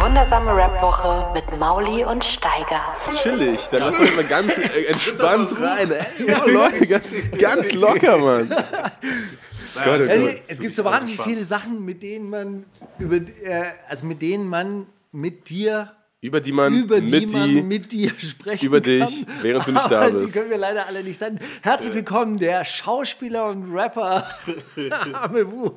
Wundersame Rap-Woche mit Mauli und Steiger. Chillig, da lass uns mal ganz äh, entspannt rein. Ey, ja, Leute, ganz, ganz locker, Mann. Gott, oh Also, es gibt so wahnsinnig viele Sachen, mit denen man über, äh, also mit denen man mit dir Über die man über die mit man die mit dir sprechen über kann. dich, während du nicht da Aber Die bist. können wir leider alle nicht senden. Herzlich willkommen, der Schauspieler und Rapper Amewu.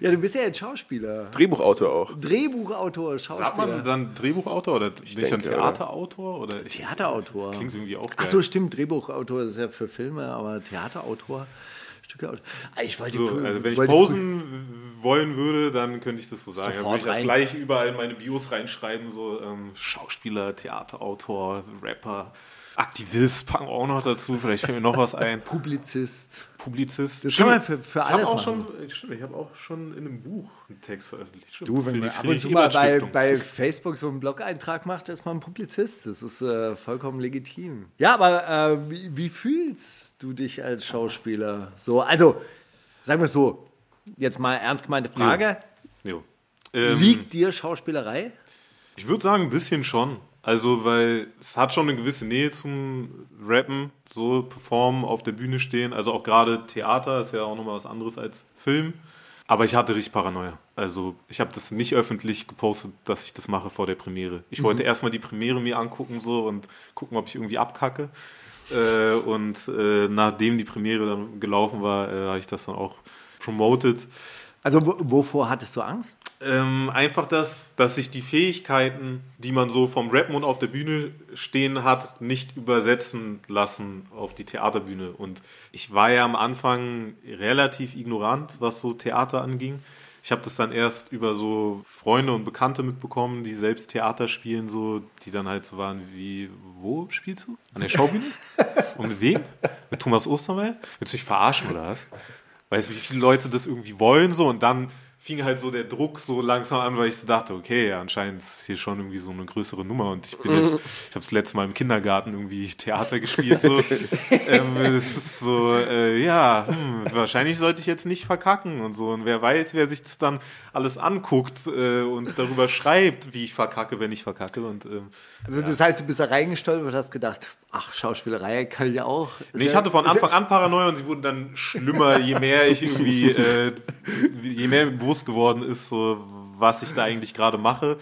Ja, du bist ja jetzt Schauspieler, Drehbuchautor auch. Drehbuchautor, Sagt Schauspieler, man dann Drehbuchautor oder nicht denke, ein Theaterautor? Oder ich, Theaterautor. Klingt irgendwie auch Ach geil. so, stimmt, Drehbuchautor ist ja für Filme, aber Theaterautor, Stücke aus. Ah, Ich wollte So, also wenn ich wollte- posen wollen würde, dann könnte ich das so sagen. Dann würde ich das rein. gleich überall in meine Bios reinschreiben, so ähm, Schauspieler, Theaterautor, Rapper, Aktivist, packen wir auch noch dazu, vielleicht fällt mir noch was ein. Publizist. Publizist. Das kann man für- für ich alles habe auch machen. schon, stimmt, ich habe auch schon in einem Buch einen Text veröffentlicht. Stimmt, Du, wenn man ab und zu mal bei, bei Facebook so einen Blog-Eintrag macht, ist man ein Publizist. Das ist äh, vollkommen legitim. Ja, aber äh, wie, wie fühlst du dich als Schauspieler? So, also, sagen wir es so, jetzt mal ernst gemeinte Frage. Jo. Ähm, Liegt dir Schauspielerei? Ich würde sagen, ein bisschen schon. Also, weil es hat schon eine gewisse Nähe zum Rappen, so performen, auf der Bühne stehen. Also auch gerade Theater ist ja auch nochmal was anderes als Film. Aber ich hatte richtig Paranoia. Also ich habe das nicht öffentlich gepostet, dass ich das mache vor der Premiere. Ich wollte erstmal die Premiere mir angucken so und gucken, ob ich irgendwie abkacke. Äh, und äh, nachdem die Premiere dann gelaufen war, äh, habe ich das dann auch promoted. Also, wo, wovor hattest du Angst? Ähm, einfach das, dass sich die Fähigkeiten, die man so vom Rappen und auf der Bühne stehen hat, nicht übersetzen lassen auf die Theaterbühne. Und ich war ja am Anfang relativ ignorant, was so Theater anging. Ich habe das dann erst über so Freunde und Bekannte mitbekommen, die selbst Theater spielen, so, die dann halt so waren wie, wo spielst du? An der Schaubühne? und mit wem? Mit Thomas Ostermeier? Willst du mich verarschen oder was? Weißt du, wie viele Leute das irgendwie wollen so und dann fing halt so der Druck so langsam an, weil ich so dachte, okay, ja, anscheinend ist hier schon irgendwie so eine größere Nummer und ich bin jetzt, ich habe das letzte Mal im Kindergarten irgendwie Theater gespielt, so, ähm, es ist so, äh, ja, hm, wahrscheinlich sollte ich jetzt nicht verkacken und so. Und wer weiß, wer sich das dann alles anguckt äh, und darüber schreibt, wie ich verkacke, wenn ich verkacke. Und ähm, Also, das heißt, du bist da reingestolpert und hast gedacht, ach, Schauspielerei kann ja auch. Nee, ich ja- hatte von ja- Anfang an Paranoia und sie wurden dann schlimmer, je mehr ich irgendwie, äh, je mehr mir bewusst geworden ist, so was ich da eigentlich gerade mache.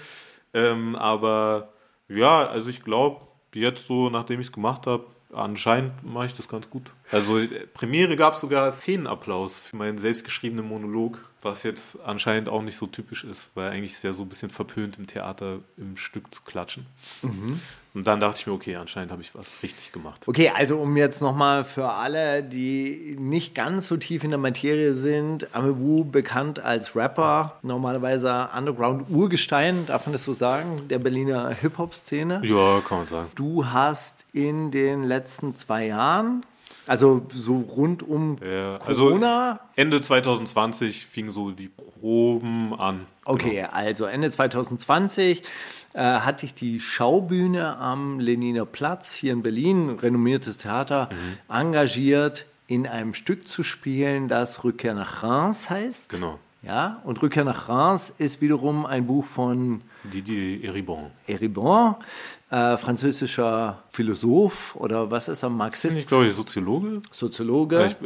Ähm, aber ja, also ich glaube, jetzt so, nachdem ich es gemacht habe, anscheinend mache ich das ganz gut. Also äh, Premiere gab es sogar Szenenapplaus für meinen selbstgeschriebenen Monolog, was jetzt anscheinend auch nicht so typisch ist, weil eigentlich ist ja so ein bisschen verpönt im Theater im Stück zu klatschen. Und dann dachte ich mir, okay, anscheinend habe ich was richtig gemacht. Okay, also um jetzt nochmal für alle, die nicht ganz so tief in der Materie sind, Amewu bekannt als Rapper, normalerweise Underground-Urgestein, darf man das so sagen, der Berliner Hip-Hop-Szene. Ja, kann man sagen. Du hast in den letzten zwei Jahren, also so rund um Ja, also Corona, Ende 2020 fingen so die Proben an. Okay, also Ende 2020 äh, hatte ich die Schaubühne am Leniner Platz hier in Berlin, renommiertes Theater, Mhm. engagiert, in einem Stück zu spielen, das Rückkehr nach Reims heißt. Genau. Ja, und Rückkehr nach Reims ist wiederum ein Buch von Didier Eribon. Eribon, äh, französischer Philosoph oder was ist er, Ist Marxist, nicht, glaube ich, Soziologe? Soziologe. Ich,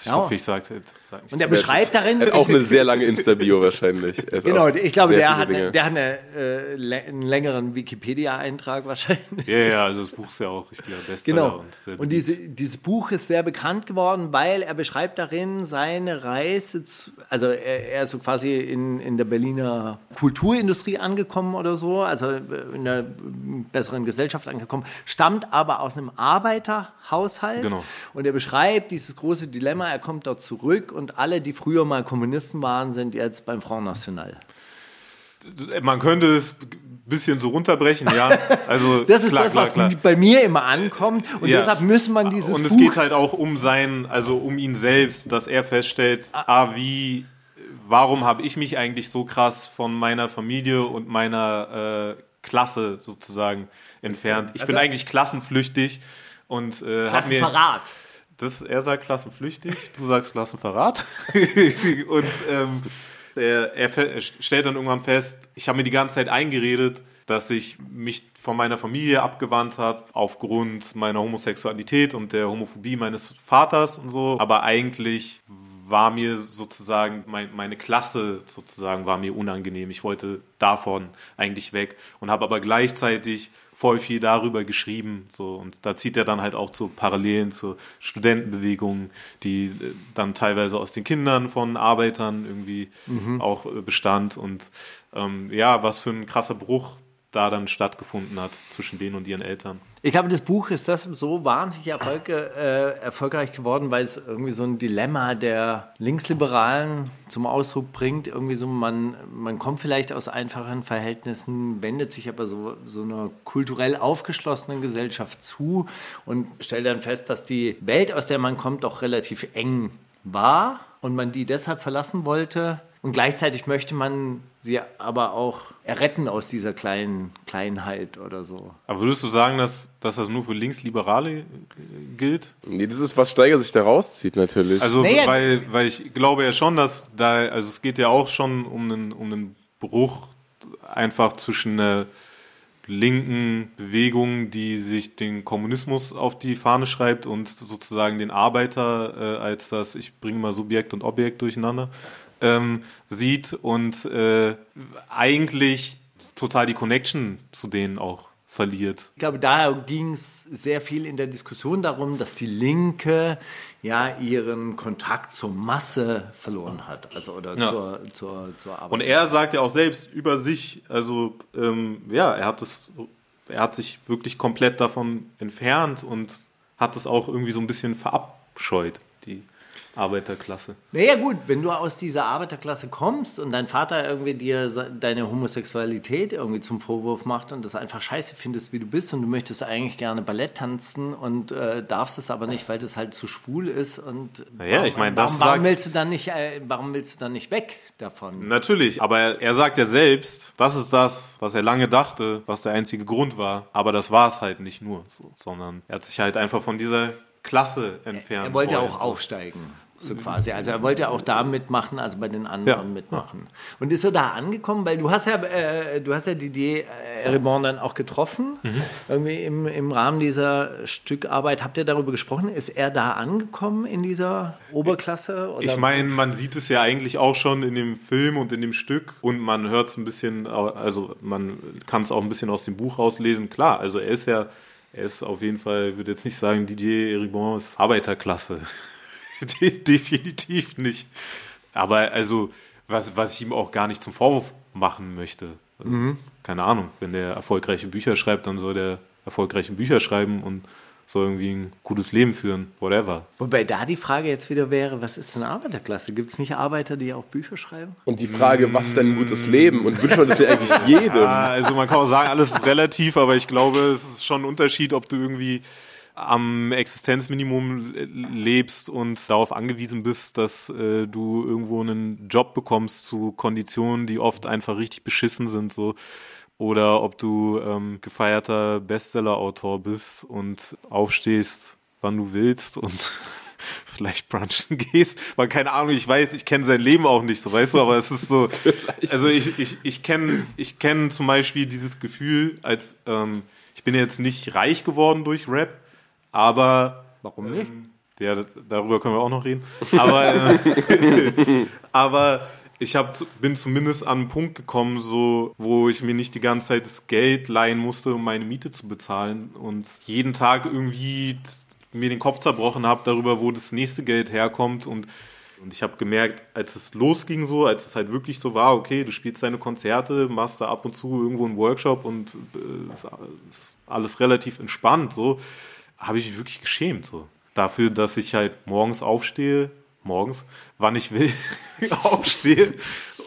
ich Ja. hoffe, ich sage es sag und er beschreibt darin, Er hat auch eine sehr lange Insta-Bio wahrscheinlich. Genau, ich glaube, der hat, eine, der hat eine, äh, einen längeren Wikipedia-Eintrag wahrscheinlich. ja, ja, also das Buch ist ja auch richtiger Bestseller. Genau. Und, Und diese, dieses Buch ist sehr bekannt geworden, weil er beschreibt darin seine Reise, zu, also er, er ist so quasi in, in der Berliner Kulturindustrie angekommen oder so, also in einer besseren Gesellschaft angekommen, stammt aber aus einem Arbeiterhaushalt. Genau. Und er beschreibt dieses große Dilemma, er kommt dort zurück und alle, die früher mal Kommunisten waren, sind jetzt beim Front National. Man könnte es bisschen so runterbrechen, ja. Also Das ist klar, das, klar, was klar. bei mir immer ankommt. Und Ja. deshalb muss man dieses Und es Buch geht halt auch um sein, also um ihn selbst, dass er feststellt, ah, wie, warum habe ich mich eigentlich so krass von meiner Familie und meiner äh, Klasse sozusagen entfernt? Ich bin Also- eigentlich klassenflüchtig und äh, hab mir Klassenverrat. das, er sagt klassenflüchtig, du sagst Klassenverrat. und ähm, er, er, er stellt dann irgendwann fest, ich habe mir die ganze Zeit eingeredet, dass ich mich von meiner Familie abgewandt habe, aufgrund meiner Homosexualität und der Homophobie meines Vaters und so. Aber eigentlich war mir sozusagen mein, meine Klasse sozusagen war mir unangenehm. Ich wollte davon eigentlich weg und habe aber gleichzeitig voll viel darüber geschrieben. So und da zieht er dann halt auch zu Parallelen zur Studentenbewegung, die äh, dann teilweise aus den Kindern von Arbeitern irgendwie auch äh, bestand und ähm, ja, was für ein krasser Bruch da dann stattgefunden hat zwischen denen und ihren Eltern. Ich glaube, das Buch ist deshalb so wahnsinnig Erfolg, äh, erfolgreich geworden, weil es irgendwie so ein Dilemma der Linksliberalen zum Ausdruck bringt. Irgendwie so, man, man kommt vielleicht aus einfachen Verhältnissen, wendet sich aber so, so einer kulturell aufgeschlossenen Gesellschaft zu und stellt dann fest, dass die Welt, aus der man kommt, doch relativ eng war und man die deshalb verlassen wollte. Und gleichzeitig möchte man sie aber auch erretten aus dieser kleinen Kleinheit oder so. Aber würdest du sagen, dass, dass das nur für Linksliberale äh, gilt? Nee, das ist, was Steiger sich da rauszieht, natürlich. Also, Naja. weil, weil ich glaube ja schon, dass da, also es geht ja auch schon um einen, um einen Bruch einfach zwischen einer linken Bewegung, die sich den Kommunismus auf die Fahne schreibt und sozusagen den Arbeiter äh, als das, ich bringe mal Subjekt und Objekt durcheinander, ähm, sieht und äh, eigentlich total die Connection zu denen auch verliert. Ich glaube, da ging es sehr viel in der Diskussion darum, dass die Linke ja ihren Kontakt zur Masse verloren hat, also oder Ja. zur, zur, zur Arbeit. Und er sagt ja auch selbst über sich, also ähm, ja, er hat es, er hat sich wirklich komplett davon entfernt und hat es auch irgendwie so ein bisschen verabscheut, die Arbeiterklasse. Naja gut, wenn du aus dieser Arbeiterklasse kommst und dein Vater irgendwie dir deine Homosexualität irgendwie zum Vorwurf macht und das einfach scheiße findest, wie du bist und du möchtest eigentlich gerne Ballett tanzen und äh, darfst es aber nicht, weil das halt zu schwul ist und Naja, warum, ich meine, warum, das warum sagt- willst du dann nicht, äh, warum willst du dann nicht weg davon? Natürlich, aber er, er sagt ja selbst, das ist das, was er lange dachte, was der einzige Grund war. Aber das war es halt nicht nur, so, sondern er hat sich halt einfach von dieser Klasse entfernt. Er wollte wollen, auch so. aufsteigen, so quasi. Also er wollte auch da mitmachen, also bei den anderen Ja. mitmachen. Und ist er da angekommen? Weil du hast ja, äh, du hast ja Didier äh, Ribon dann auch getroffen, Mhm. irgendwie im, im Rahmen dieser Stückarbeit. Habt ihr darüber gesprochen? Ist er da angekommen in dieser Oberklasse? Oder? Ich meine, man sieht es ja eigentlich auch schon in dem Film und in dem Stück und man hört es ein bisschen, also man kann es auch ein bisschen aus dem Buch rauslesen. Klar, also er ist ja, er ist auf jeden Fall, ich würde jetzt nicht sagen, Didier Eribon ist Arbeiterklasse. De definitiv nicht. Aber also, was, was ich ihm auch gar nicht zum Vorwurf machen möchte. Also, Keine Ahnung, wenn der erfolgreiche Bücher schreibt, dann soll der erfolgreiche Bücher schreiben und soll irgendwie ein gutes Leben führen, whatever. Wobei da die Frage jetzt wieder wäre, was ist denn Arbeiterklasse? Gibt es nicht Arbeiter, die auch Bücher schreiben? Und die Frage, was denn ein gutes Leben? Und wünscht man das ja eigentlich jedem? Ja, also man kann auch sagen, alles ist relativ, aber ich glaube, es ist schon ein Unterschied, ob du irgendwie am Existenzminimum lebst und darauf angewiesen bist, dass äh, du irgendwo einen Job bekommst zu Konditionen, die oft einfach richtig beschissen sind, so. Oder ob du ähm, gefeierter Bestseller-Autor bist und aufstehst, wann du willst und vielleicht brunchen gehst. Weil keine Ahnung, ich weiß, ich kenne sein Leben auch nicht, so weißt du, aber es ist so. Also ich, ich, ich kenne ich kenn zum Beispiel dieses Gefühl, als ähm, ich bin jetzt nicht reich geworden durch Rap, aber Warum nicht? ja, darüber können wir auch noch reden. Aber, äh, aber ich hab, bin zumindest an einen Punkt gekommen, so, wo ich mir nicht die ganze Zeit das Geld leihen musste, um meine Miete zu bezahlen und jeden Tag irgendwie mir den Kopf zerbrochen habe darüber, wo das nächste Geld herkommt und und ich habe gemerkt, als es losging so, als es halt wirklich so war, okay, du spielst deine Konzerte, machst da ab und zu irgendwo einen Workshop und äh, ist alles- alles relativ entspannt, so, habe ich mich wirklich geschämt, so. Dafür, dass ich halt morgens aufstehe morgens, wann ich will, aufstehe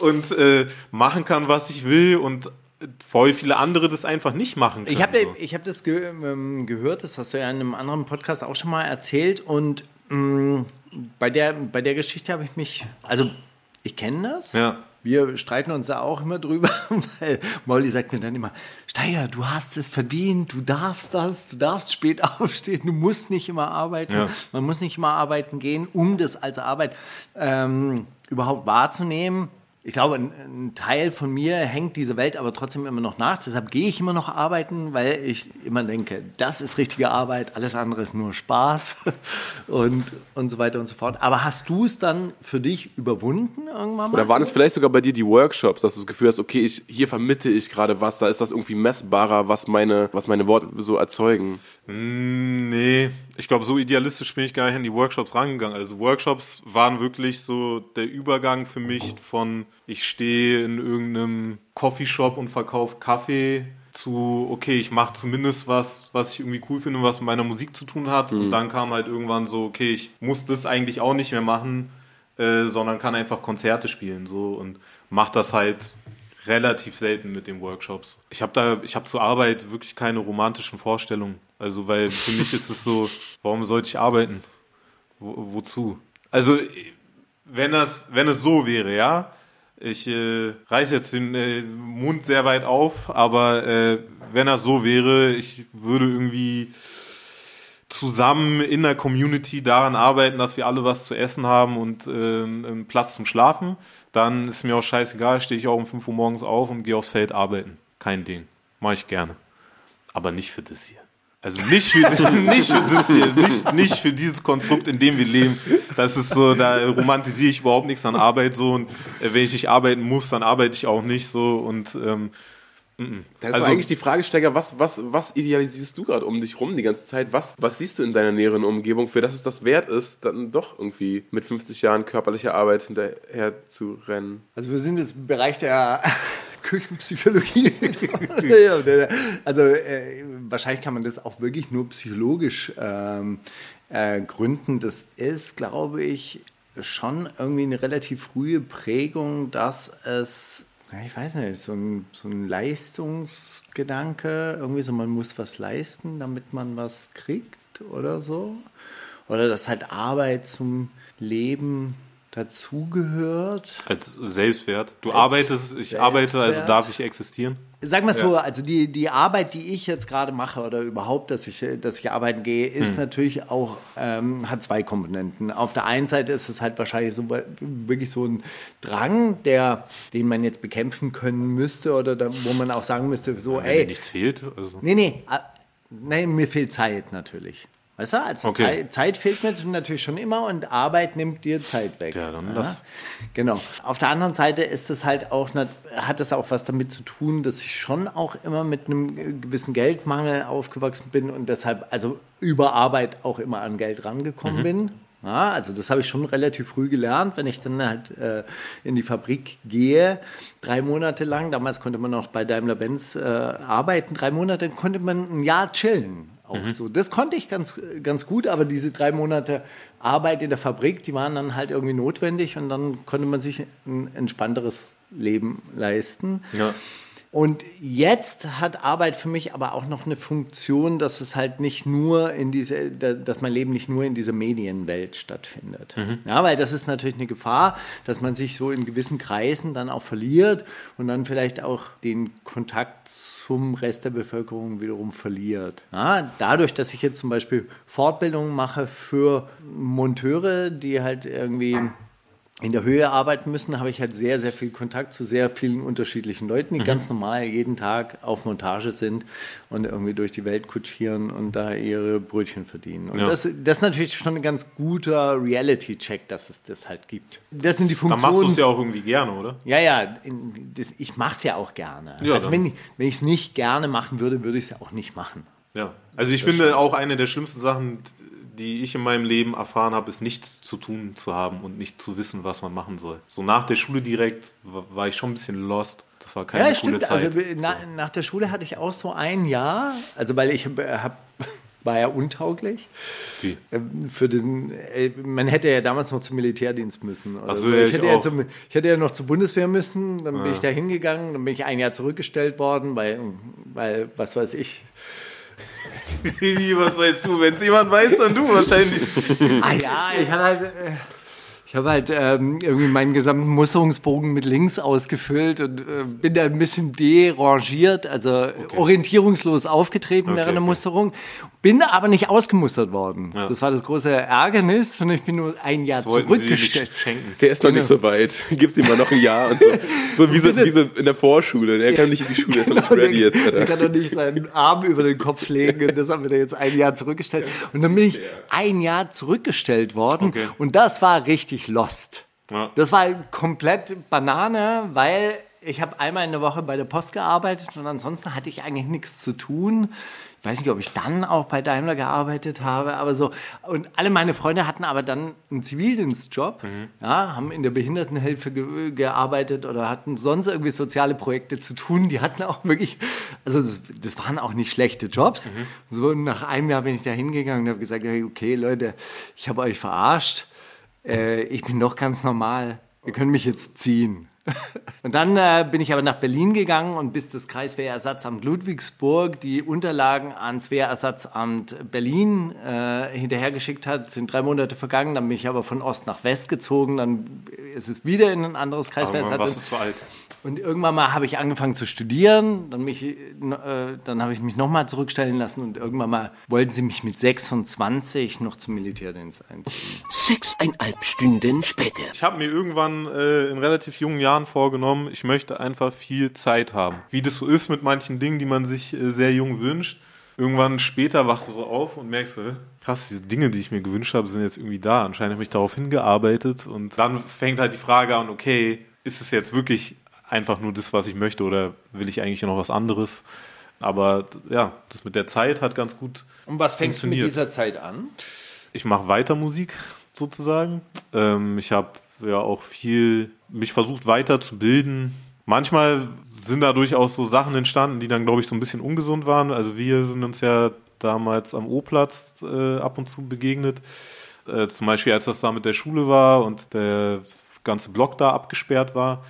und äh, machen kann, was ich will und voll viele andere das einfach nicht machen können. Ich habe so. ich hab das ge ähm, gehört, das hast du ja in einem anderen Podcast auch schon mal erzählt und mh, bei, der, bei der Geschichte habe ich mich, also ich kenne das. Ja. Wir streiten uns da auch immer drüber, weil Molly sagt mir dann immer, Steiger, du hast es verdient, du darfst das, du darfst spät aufstehen, du musst nicht immer arbeiten, Ja. man muss nicht immer arbeiten gehen, um das als Arbeit ähm, überhaupt wahrzunehmen. Ich glaube, ein, ein Teil von mir hängt diese Welt aber trotzdem immer noch nach. Deshalb gehe ich immer noch arbeiten, weil ich immer denke, das ist richtige Arbeit, alles andere ist nur Spaß und, und so weiter und so fort. Aber hast du es dann für dich überwunden irgendwann mal? Oder waren es vielleicht sogar bei dir die Workshops, dass du das Gefühl hast, okay, ich, hier vermittle ich gerade was, da ist das irgendwie messbarer, was meine, was meine Worte so erzeugen. Mm, Nee, ich glaube, so idealistisch bin ich gar nicht an die Workshops rangegangen. Also Workshops waren wirklich so der Übergang für mich von ich stehe in irgendeinem Coffeeshop und verkaufe Kaffee zu, okay, ich mache zumindest was, was ich irgendwie cool finde, was mit meiner Musik zu tun hat. Und dann kam halt irgendwann so, okay, ich muss das eigentlich auch nicht mehr machen, äh, sondern kann einfach Konzerte spielen so und mach das halt relativ selten mit den Workshops. Ich habe da, ich habe zur Arbeit wirklich keine romantischen Vorstellungen. Also, weil für mich ist es so, warum sollte ich arbeiten? Wo, wozu? Also, wenn das, wenn es so wäre, ja, ich äh, reiß jetzt den äh, Mund sehr weit auf, aber äh, wenn das so wäre, ich würde irgendwie zusammen in der Community daran arbeiten, dass wir alle was zu essen haben und äh, einen Platz zum Schlafen, dann ist mir auch scheißegal, stehe ich auch um 5 Uhr morgens auf und gehe aufs Feld arbeiten. Kein Ding. Mache ich gerne. Aber nicht für das hier. Also nicht für, nicht für das hier, nicht, nicht für dieses Konstrukt, in dem wir leben. Das ist so, da romantisiere ich überhaupt nichts an Arbeit so und äh, wenn ich nicht arbeiten muss, dann arbeite ich auch nicht so und ähm, Da ist Also- doch eigentlich die Frage, Steiger, was, was, was idealisierst du gerade um dich rum die ganze Zeit? Was, was siehst du in deiner näheren Umgebung, für das es das wert ist, dann doch irgendwie mit 50 Jahren körperlicher Arbeit hinterher zu rennen? Also wir sind jetzt im Bereich der Küchenpsychologie. Also äh, wahrscheinlich kann man das auch wirklich nur psychologisch ähm, äh, gründen. Das ist, glaube ich, schon irgendwie eine relativ frühe Prägung, dass es, ich weiß nicht, so ein, so ein Leistungsgedanke, irgendwie so, man muss was leisten, damit man was kriegt oder so. Oder dass halt Arbeit zum Leben dazugehört. als Selbstwert. Du arbeitest, ich arbeite, also Selbstwert. darf ich existieren. Sag mal so, also die, die Arbeit, die ich jetzt gerade mache oder überhaupt, dass ich, dass ich arbeiten gehe, ist natürlich auch, ähm, hat zwei Komponenten. Auf der einen Seite ist es halt wahrscheinlich so wirklich so ein Drang, der, den man jetzt bekämpfen können müsste oder da, wo man auch sagen müsste, so, Wenn dir ey, nichts fehlt. Also. nee, nee, nee, mir fehlt Zeit natürlich. Weißt du, also Okay. Zeit, Zeit fehlt mir natürlich schon immer und Arbeit nimmt dir Zeit weg. Ja, dann lass. Genau. Auf der anderen Seite ist es halt auch, hat es auch was damit zu tun, dass ich schon auch immer mit einem gewissen Geldmangel aufgewachsen bin und deshalb also über Arbeit auch immer an Geld rangekommen bin. Ja, also das habe ich schon relativ früh gelernt, wenn ich dann halt äh, in die Fabrik gehe, drei Monate lang, damals konnte man noch bei Daimler-Benz äh, arbeiten, drei Monate konnte man ein Jahr chillen. Auch so. Das konnte ich ganz, ganz gut, aber diese drei Monate Arbeit in der Fabrik, die waren dann halt irgendwie notwendig und dann konnte man sich ein entspannteres Leben leisten. Ja. Und jetzt hat Arbeit für mich aber auch noch eine Funktion, dass es halt nicht nur in diese, da- dass mein Leben nicht nur in dieser Medienwelt stattfindet. Ja, weil das ist natürlich eine Gefahr, dass man sich so in gewissen Kreisen dann auch verliert und dann vielleicht auch den Kontakt zum Rest der Bevölkerung wiederum verliert. Ja, dadurch, dass ich jetzt zum Beispiel Fortbildungen mache für Monteure, die halt irgendwie in der Höhe arbeiten müssen, habe ich halt sehr, sehr viel Kontakt zu sehr vielen unterschiedlichen Leuten, die ganz normal jeden Tag auf Montage sind und irgendwie durch die Welt kutschieren und da ihre Brötchen verdienen. Und Ja. das, das ist natürlich schon ein ganz guter Reality-Check, dass es das halt gibt. Das sind die Dann Funktionen. machst du es ja auch irgendwie gerne, oder? Ja, ja, das, ich mache es ja auch gerne. Ja, also dann- wenn, wenn ich es nicht gerne machen würde, würde ich es ja auch nicht machen. Ja. Also ich finde auch eine der schlimmsten Sachen, die ich in meinem Leben erfahren habe, ist nichts zu tun zu haben und nicht zu wissen, was man machen soll. So nach der Schule direkt war ich schon ein bisschen lost. Das war keine Ja, coole stimmt. Zeit. Also na, nach der Schule hatte ich auch so ein Jahr, also weil ich habe hab war ja untauglich. Wie? Ähm, Für den, äh, man hätte ja damals noch zum Militärdienst müssen. Ach so, ja, ich, ich hätte ja auch. zum, ich hätte ja noch zur Bundeswehr müssen, dann bin ich da hingegangen, dann bin ich ein Jahr zurückgestellt worden, weil, weil was weiß ich. Wie, was weißt du? Wenn es jemand weiß, dann du wahrscheinlich. Ah ja, ich habe halt, äh, ich habe halt ähm, irgendwie meinen gesamten Musterungsbogen mit links ausgefüllt und äh, bin da ein bisschen derangiert, also orientierungslos aufgetreten während der okay. Musterung, bin aber nicht ausgemustert worden. Das war das große Ärgernis und ich bin nur ein Jahr Das zurückgestellt. Der ist noch nicht so weit. Gibt ihm mal noch ein Jahr und so. So wie so, wie so in der Vorschule. Der kann nicht in die Schule, der ist noch nicht ready jetzt. Der Alter. kann doch nicht seinen Arm über den Kopf legen und das haben wir da jetzt ein Jahr zurückgestellt. Und dann bin ich ein Jahr zurückgestellt worden Okay. und das war richtig lost. Ja. Das war komplett Banane, weil ich habe einmal in der Woche bei der Post gearbeitet und ansonsten hatte ich eigentlich nichts zu tun. Ich weiß nicht, ob ich dann auch bei Daimler gearbeitet habe, aber so. Und alle meine Freunde hatten aber dann einen Zivildienstjob, ja, haben in der Behindertenhilfe ge gearbeitet oder hatten sonst irgendwie soziale Projekte zu tun. Die hatten auch wirklich, also das, das waren auch nicht schlechte Jobs. So nach einem Jahr bin ich da hingegangen und habe gesagt, okay Leute, ich habe euch verarscht. Äh, ich bin doch ganz normal. Ihr könnt mich jetzt ziehen. Und dann äh, bin ich aber nach Berlin gegangen und bis das Kreiswehrersatzamt Ludwigsburg die Unterlagen ans Wehrersatzamt Berlin äh, hinterhergeschickt hat, sind drei Monate vergangen. Dann bin ich aber von Ost nach West gezogen. Dann ist es wieder in ein anderes Aber warst du Kreiswehrersatzamt. zu alt? Und irgendwann mal habe ich angefangen zu studieren, dann, mich, äh, dann habe ich mich nochmal zurückstellen lassen und irgendwann mal wollten sie mich mit 26 noch zum Militärdienst einziehen. Sechseinhalb Stunden später. Ich habe mir irgendwann äh, in relativ jungen Jahren vorgenommen, ich möchte einfach viel Zeit haben. Wie das so ist mit manchen Dingen, die man sich äh, sehr jung wünscht. Irgendwann später wachst du so auf und merkst, krass, diese Dinge, die ich mir gewünscht habe, sind jetzt irgendwie da. Anscheinend habe ich darauf hingearbeitet und dann fängt halt die Frage an, okay, ist es jetzt wirklich einfach nur das, was ich möchte oder will ich eigentlich noch was anderes? Aber ja, das mit der Zeit hat ganz gut Und was fängst du mit Funktioniert. dieser Zeit an? ich mache weiter Musik sozusagen. Ähm, ich habe ja auch viel mich versucht weiterzubilden. Manchmal sind da durchaus so Sachen entstanden, die dann, glaube ich, so ein bisschen ungesund waren. Also wir sind uns ja damals am O-Platz äh, ab und zu begegnet. Äh, zum Beispiel, als das da mit der Schule war und der ganze Block da abgesperrt war.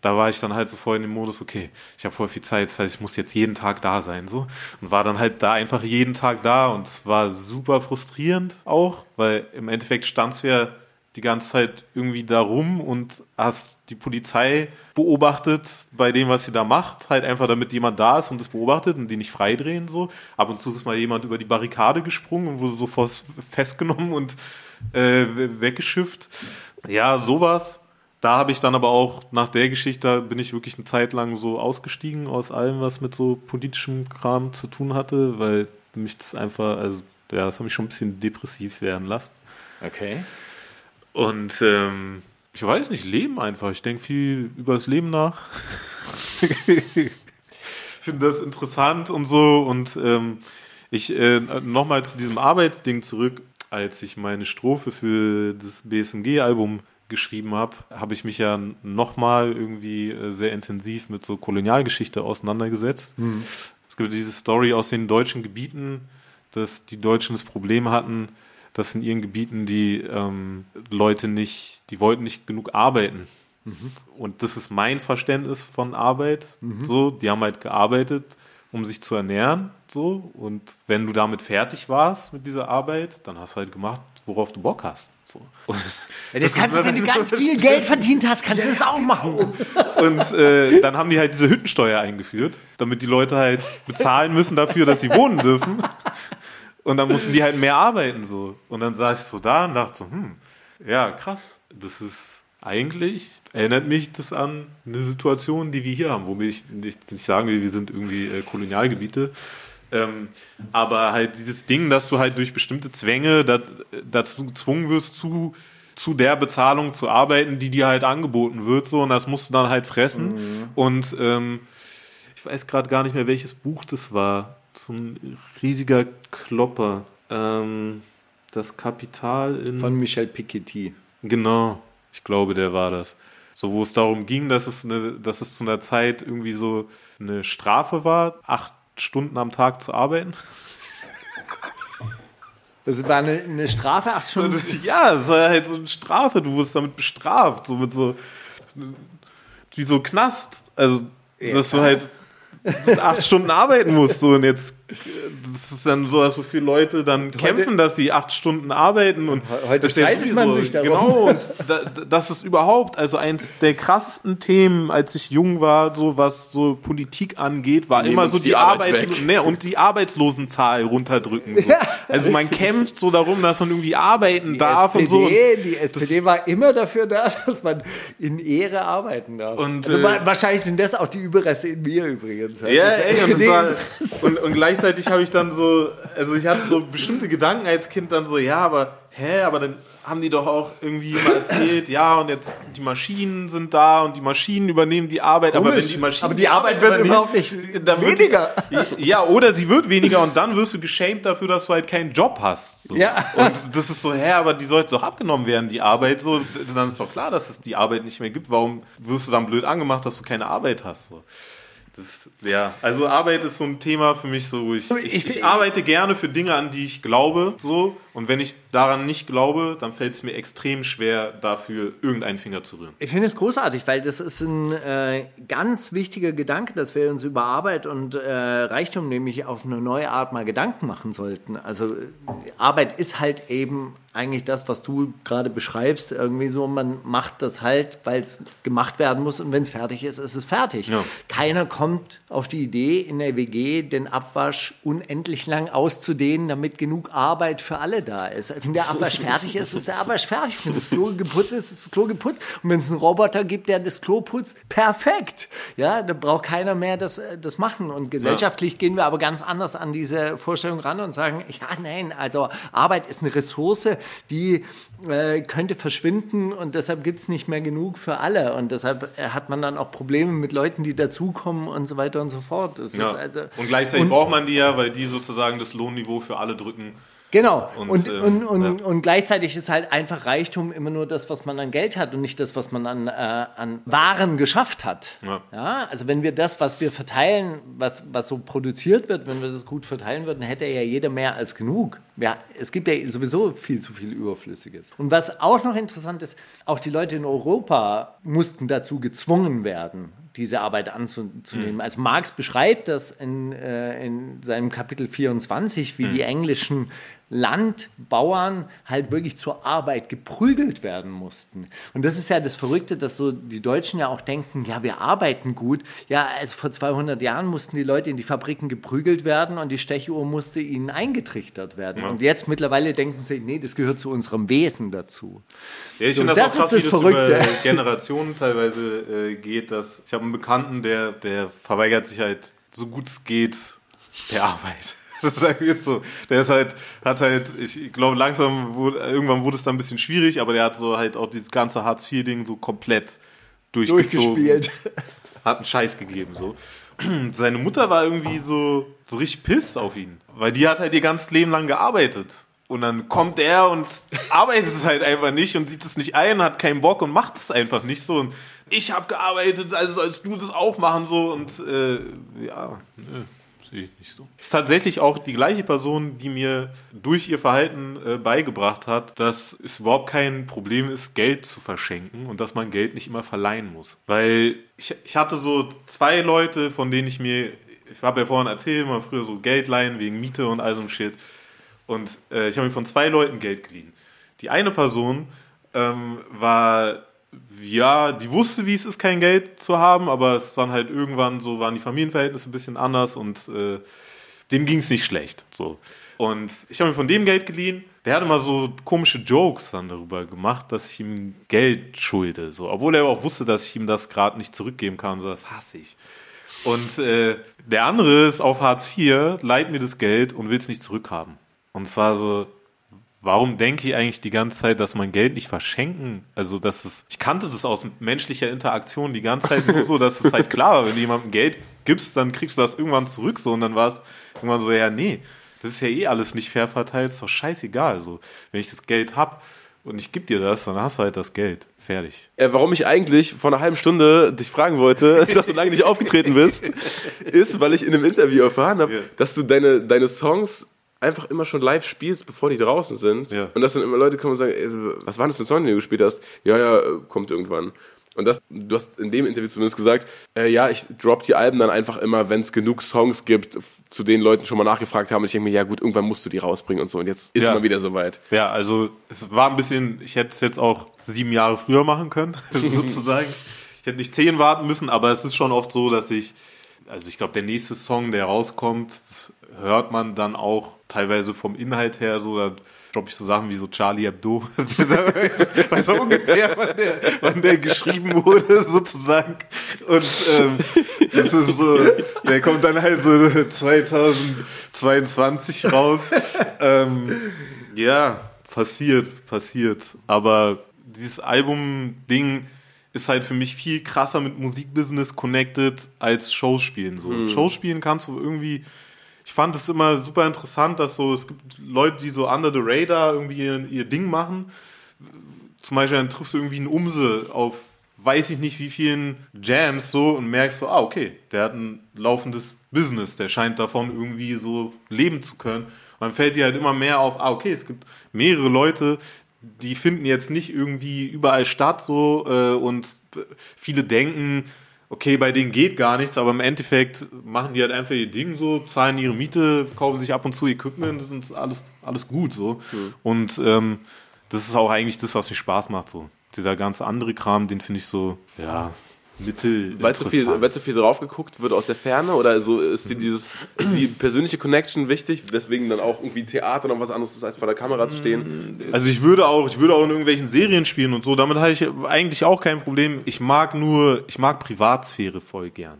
Da war ich dann halt so voll in dem Modus, okay, ich habe voll viel Zeit, das heißt, ich muss jetzt jeden Tag da sein, so. Und war dann halt da einfach jeden Tag da und es war super frustrierend auch, weil im Endeffekt standst du ja die ganze Zeit irgendwie da rum und hast die Polizei beobachtet bei dem, was sie da macht, halt einfach damit jemand da ist und das beobachtet und die nicht freidrehen, so. Ab und zu ist mal jemand über die Barrikade gesprungen und wurde sofort festgenommen und äh, weggeschifft. Ja, sowas. Da habe ich dann aber auch nach der Geschichte bin ich wirklich eine Zeit lang so ausgestiegen aus allem, was mit so politischem Kram zu tun hatte, weil mich das einfach, also ja, das hat mich schon ein bisschen depressiv werden lassen. Okay. Und ähm, ich weiß nicht, Leben einfach. Ich denke viel über das Leben nach. ich finde das interessant und so. Und ähm, ich äh, nochmal zu diesem Arbeitsding zurück, als ich meine Strophe für das BSMG-Album geschrieben habe, habe ich mich ja nochmal irgendwie äh, sehr intensiv mit so Kolonialgeschichte auseinandergesetzt. Es gibt diese Story aus den deutschen Gebieten, dass die Deutschen das Problem hatten, dass in ihren Gebieten die ähm, Leute nicht, die wollten nicht genug arbeiten. Und das ist mein Verständnis von Arbeit. So, die haben halt gearbeitet, um sich zu ernähren. So, und wenn du damit fertig warst mit dieser Arbeit, dann hast du halt gemacht, worauf du Bock hast. So. Ja, das kannst du, wenn du ganz viel Geld verdient hast, kannst du das auch machen. und äh, dann haben die halt diese Hüttensteuer eingeführt, damit die Leute halt bezahlen müssen dafür, dass sie wohnen dürfen. Und dann mussten die halt mehr arbeiten so. Und dann saß ich so da und dachte so, hm, ja, krass. Das ist eigentlich, erinnert mich das an eine Situation, die wir hier haben, womit ich nicht, nicht sagen will, wir sind irgendwie äh, Kolonialgebiete. Ähm, aber halt dieses Ding, dass du halt durch bestimmte Zwänge da, dazu gezwungen wirst, zu, zu der Bezahlung zu arbeiten, die dir halt angeboten wird, so, und das musst du dann halt fressen. Und ähm, ich weiß gerade gar nicht mehr, welches Buch das war. So ein riesiger Klopper. Ähm, das Kapital in. Von Michel Piketty. Genau, ich glaube, der war das. So, wo es darum ging, dass es, eine, dass es zu einer Zeit irgendwie so eine Strafe war, acht Stunden am Tag zu arbeiten. Das war eine, eine Strafe, acht Stunden. Ja, es war halt so eine Strafe, du wurdest damit bestraft, so mit so, wie so Knast. Also, dass du halt so acht Stunden arbeiten musst, so und jetzt, das ist dann sowas, wofür Leute dann kämpfen, dass sie acht Stunden arbeiten und heute streitet man sich darum. Genau, und da, das ist überhaupt, also eins der krassesten Themen, als ich jung war, so was so Politik angeht, war nehmen immer so die die, Arbeit Arbeits weg. ne, und die Arbeitslosenzahl runterdrücken. So. Also man kämpft so darum, dass man irgendwie arbeiten Die darf und so. Und SPD, die SPD war immer dafür da, dass man in Ehre arbeiten darf. Und, also, äh, wa- wahrscheinlich sind das auch die Überreste in mir übrigens. Ja, Das ey, und, das SPD war, und, und gleichzeitig habe ich dann so, also ich hatte so bestimmte Gedanken als Kind dann so, ja, aber, hä, aber dann haben die doch auch irgendwie immer erzählt, ja, und jetzt die Maschinen sind da und die Maschinen übernehmen die Arbeit, aber wenn Komisch. die Maschinen Aber die Arbeit wird überhaupt nicht dann weniger. Die, ja, oder sie wird weniger und dann wirst du geschämt dafür, dass du halt keinen Job hast. So. Ja. Und das ist so, hä, aber die sollte doch abgenommen werden, die Arbeit. So, dann ist doch klar, dass es die Arbeit nicht mehr gibt. Warum wirst du dann blöd angemacht, dass du keine Arbeit hast? So. Das, ja, also Arbeit ist so ein Thema für mich so, wo ich, ich, Ich- ich arbeite gerne für Dinge, an die ich glaube, so. Und wenn ich daran nicht glaube, dann fällt es mir extrem schwer, dafür irgendeinen Finger zu rühren. Ich finde es großartig, weil das ist ein äh, ganz wichtiger Gedanke, dass wir uns über Arbeit und äh, Reichtum nämlich auf eine neue Art mal Gedanken machen sollten. Also Arbeit ist halt eben eigentlich das, was du gerade beschreibst, irgendwie so, man macht das halt, weil es gemacht werden muss und wenn es fertig ist, ist es fertig. Ja. Keiner kommt auf die Idee, in der WG den Abwasch unendlich lang auszudehnen, damit genug Arbeit für alle da ist. Wenn der Abwasch fertig ist, ist der Abwasch fertig. Wenn das Klo geputzt ist, ist das Klo geputzt. Und wenn es einen Roboter gibt, der das Klo putzt, perfekt. Ja, da braucht keiner mehr das, äh, das machen. Und gesellschaftlich gehen wir aber ganz anders an diese Vorstellung ran und sagen, ja, nein, also Arbeit ist eine Ressource, die äh, könnte verschwinden und deshalb gibt es nicht mehr genug für alle. Und deshalb äh, hat man dann auch Probleme mit Leuten, die dazukommen und so weiter und so fort. Ja. also, und gleichzeitig und- braucht man die ja, weil die sozusagen das Lohnniveau für alle drücken. Genau. Und, Und, ähm, und, und, ja. und gleichzeitig ist halt einfach Reichtum immer nur das, was man an Geld hat und nicht das, was man an, äh, an Waren geschafft hat. Ja. also wenn wir das, was wir verteilen, was, was so produziert wird, wenn wir das gut verteilen würden, hätte ja jeder mehr als genug. Ja, es gibt ja sowieso viel zu viel Überflüssiges. Und was auch noch interessant ist, auch die Leute in Europa mussten dazu gezwungen werden, diese Arbeit anzunehmen. Also Marx beschreibt das in, äh, in seinem Kapitel 24, wie die englischen Landbauern halt wirklich zur Arbeit geprügelt werden mussten. Und das ist ja das Verrückte, dass so die Deutschen ja auch denken, ja, wir arbeiten gut. Ja, also vor 200 Jahren mussten die Leute in die Fabriken geprügelt werden und die Stechuhr musste ihnen eingetrichtert werden. Und jetzt mittlerweile denken sie, nee, das gehört zu unserem Wesen dazu. Ja, ich So, finde das, das auch krass, ist wie das das über. Generationen teilweise äh, geht. Dass ich habe einen Bekannten, der, der verweigert sich halt so gut es geht der Arbeit. Das ist irgendwie so. Der ist halt, hat halt, ich glaube langsam, wurde, irgendwann wurde es dann ein bisschen schwierig, aber der hat so halt auch dieses ganze Hartz-IV-Ding so komplett durchgezogen. Durchgespielt. Hat einen Scheiß gegeben, so. Seine Mutter war irgendwie so, so richtig piss auf ihn. Weil die hat halt ihr ganzes Leben lang gearbeitet. Und dann kommt er und arbeitet es halt einfach nicht und sieht es nicht ein, hat keinen Bock und macht es einfach nicht so. Und ich habe gearbeitet, also sollst du das auch machen so. Und äh, ja, nö, sehe ich nicht so. Es ist tatsächlich auch die gleiche Person, die mir durch ihr Verhalten äh, beigebracht hat, dass es überhaupt kein Problem ist, Geld zu verschenken und dass man Geld nicht immer verleihen muss. Weil ich, ich hatte so zwei Leute, von denen ich mir, ich habe ja vorhin erzählt, mal früher so Geld leihen wegen Miete und all so ein Shit. Und äh, ich habe mir von zwei Leuten Geld geliehen. Die eine Person ähm, war, ja, die wusste, wie es ist, kein Geld zu haben, aber es dann halt irgendwann so waren die Familienverhältnisse ein bisschen anders und äh, dem ging es nicht schlecht. So. Und ich habe mir von dem Geld geliehen. Der hat immer so komische Jokes dann darüber gemacht, dass ich ihm Geld schulde. So, obwohl er auch wusste, dass ich ihm das gerade nicht zurückgeben kann. So, das hasse ich. Und äh, der andere ist auf Hartz IV, leiht mir das Geld und will es nicht zurückhaben. Und zwar so, warum denke ich eigentlich die ganze Zeit, dass man Geld nicht verschenken? Also, dass es, ich kannte das aus menschlicher Interaktion die ganze Zeit nur so, dass es halt klar war, wenn du jemandem Geld gibst, dann kriegst du das irgendwann zurück so und dann war es irgendwann so, ja, nee, das ist ja eh alles nicht fair verteilt, ist doch scheißegal. So, wenn ich das Geld hab und ich geb dir das, dann hast du halt das Geld. Fertig. Äh, warum ich eigentlich vor einer halben Stunde dich fragen wollte, dass du lange nicht aufgetreten bist, ist, weil ich in einem Interview erfahren habe, Ja. dass du deine, deine Songs einfach immer schon live spielst, bevor die draußen sind. Ja. Und dass dann immer Leute kommen und sagen, ey, was war das für ein Song, den du gespielt hast? Ja, ja, äh, kommt irgendwann. Und das, du hast in dem Interview zumindest gesagt, äh, ja, ich drop die Alben dann einfach immer, wenn es genug Songs gibt, zu denen Leuten schon mal nachgefragt haben. Und ich denke mir, ja gut, irgendwann musst du die rausbringen und so. Und jetzt ist Ja. mal wieder soweit. Ja, also es war ein bisschen, ich hätte es jetzt auch sieben Jahre früher machen können, sozusagen. Ich hätte nicht zehn warten müssen, aber es ist schon oft so, dass ich, also ich glaube, der nächste Song, der rauskommt, hört man dann auch teilweise vom Inhalt her so, da droppe ich so Sachen wie so Charlie Hebdo. weiß, auch ungefähr, wann der, wann der geschrieben wurde, sozusagen. Und ähm, das ist so, der kommt dann halt so 2022 raus. Ähm, ja, passiert, passiert. Aber dieses Album-Ding ist halt für mich viel krasser mit Musikbusiness connected als Showspielen. So. Showspielen kannst du irgendwie. Ich fand es immer super interessant, dass so, es gibt Leute, die so under the radar irgendwie ihr, ihr Ding machen. Zum Beispiel dann triffst du irgendwie einen Umse auf weiß ich nicht wie vielen Jams so und merkst so, ah, okay, der hat ein laufendes Business, der scheint davon irgendwie so leben zu können. Und dann fällt dir halt immer mehr auf, ah, okay, es gibt mehrere Leute, die finden jetzt nicht irgendwie überall statt so äh, und viele denken, okay, bei denen geht gar nichts, aber im Endeffekt machen die halt einfach ihr Ding so, zahlen ihre Miete, kaufen sich ab und zu Equipment, das ist alles, alles gut so. Und ähm, das ist auch eigentlich das, was mir Spaß macht so. Dieser ganze andere Kram, den finde ich so, ja, mittel. Weil zu viel, weil zu viel drauf geguckt wird aus der Ferne oder so ist dir dieses ist die persönliche Connection wichtig, weswegen dann auch irgendwie Theater noch was anderes ist als vor der Kamera zu stehen. Also ich würde auch, ich würde auch in irgendwelchen Serien spielen und so. Damit habe ich eigentlich auch kein Problem. Ich mag nur, ich mag Privatsphäre voll gern.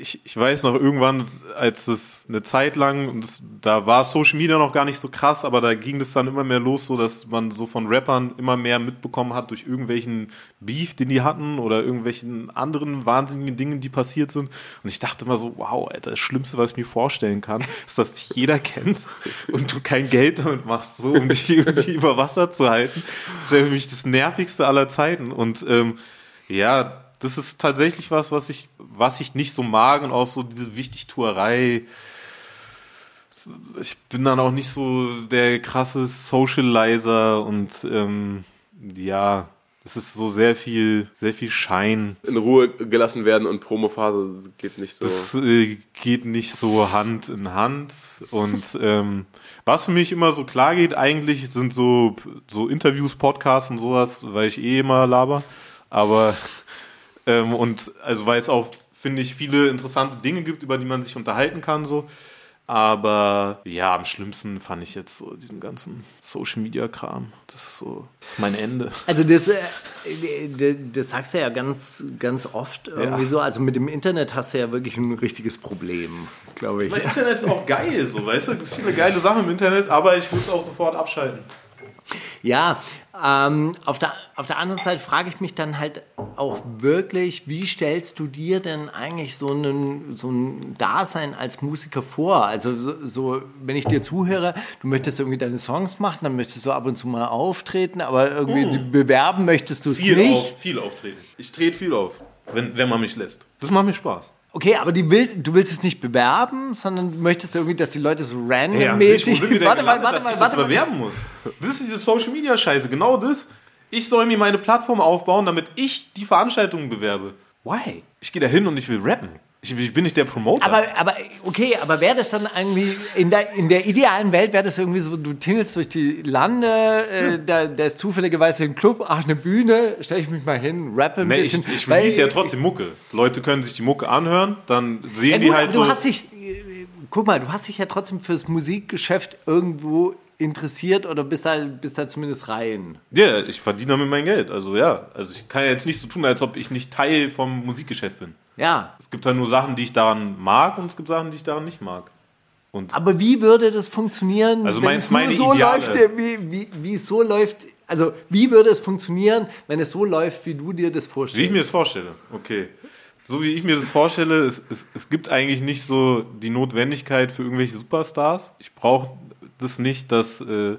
Ich, ich weiß noch irgendwann, als es eine Zeit lang, und das, da war Social Media noch gar nicht so krass, aber da ging das dann immer mehr los, so dass man so von Rappern immer mehr mitbekommen hat durch irgendwelchen Beef, den die hatten oder irgendwelchen anderen wahnsinnigen Dingen, die passiert sind. Und ich dachte immer so, wow, Alter, das Schlimmste, was ich mir vorstellen kann, ist, dass dich jeder kennt und du kein Geld damit machst, so um dich irgendwie über Wasser zu halten. Das ist ja für mich das Nervigste aller Zeiten. Und ähm, ja, das ist tatsächlich was, was ich, was ich nicht so mag und auch so diese Wichtigtuerei. Ich bin dann auch nicht so der krasse Socializer und ähm, ja, es ist so sehr viel, sehr viel Schein. In Ruhe gelassen werden und Promophase geht nicht so. Das äh, geht nicht so Hand in Hand. Und ähm, was für mich immer so klar geht, eigentlich sind so, so Interviews, Podcasts und sowas, weil ich eh immer laber. Aber ähm, und also weil es auch, finde ich, viele interessante Dinge gibt, über die man sich unterhalten kann. so. Aber ja, am schlimmsten fand ich jetzt so diesen ganzen Social Media Kram. Das ist so, das ist mein Ende. Also das, äh, das sagst du ja ganz, ganz oft irgendwie Ja. so. Also mit dem Internet hast du ja wirklich ein richtiges Problem, glaube ich. Mein Internet ist auch geil, so, weißt du? Es gibt viele geile Sachen im Internet, aber ich würde es auch sofort abschalten. Ja, ähm, auf, der, auf der anderen Seite frage ich mich dann halt auch wirklich, wie stellst du dir denn eigentlich so, einen, so ein Dasein als Musiker vor? Also so, so, wenn ich dir zuhöre, du möchtest irgendwie deine Songs machen, dann möchtest du ab und zu mal auftreten, aber irgendwie bewerben möchtest du es Viel, nicht. auf, viel auftreten. Ich trete viel auf, wenn, wenn man mich lässt. Das macht mir Spaß. Okay, aber die will, du willst es nicht bewerben, sondern du möchtest irgendwie, dass die Leute so randommäßig... denn warte mal, warte mal, warte das mal. bewerben muss? Das ist diese Social Media Scheiße, genau das. Ich soll mir meine Plattform aufbauen, damit ich die Veranstaltungen bewerbe. Why? Ich gehe da hin und ich will rappen. Ich, ich bin nicht der Promoter. Aber, aber okay, aber wäre das dann irgendwie in der, in der idealen Welt wäre das irgendwie so, du tingelst durch die Lande, äh, da, da ist zufälligerweise ein Club, ach eine Bühne, stelle ich mich mal hin, rappe ein nee, ich, bisschen. ich weil- release ja trotzdem Mucke. Leute können sich die Mucke anhören, dann sehen Ja, die gut, halt so. du hast dich, äh, guck mal, du hast dich ja trotzdem fürs Musikgeschäft irgendwo interessiert oder bist da, bist da zumindest rein. Ja, ich verdiene damit mein Geld. Also ja, also ich kann ja jetzt nicht so tun, als ob ich nicht Teil vom Musikgeschäft bin. Ja, Es gibt halt nur Sachen, die ich daran mag und es gibt Sachen, die ich daran nicht mag. Und aber wie würde das funktionieren, Also wenn es meine so Ideale? läuft, wie, wie, wie es so läuft, also wie würde es funktionieren, wenn es so läuft, wie du dir das Wie ich vorstellst? mir das vorstelle, okay. So wie ich mir das vorstelle, es, es, es gibt eigentlich nicht so die Notwendigkeit für irgendwelche Superstars. Ich brauche das nicht, dass äh,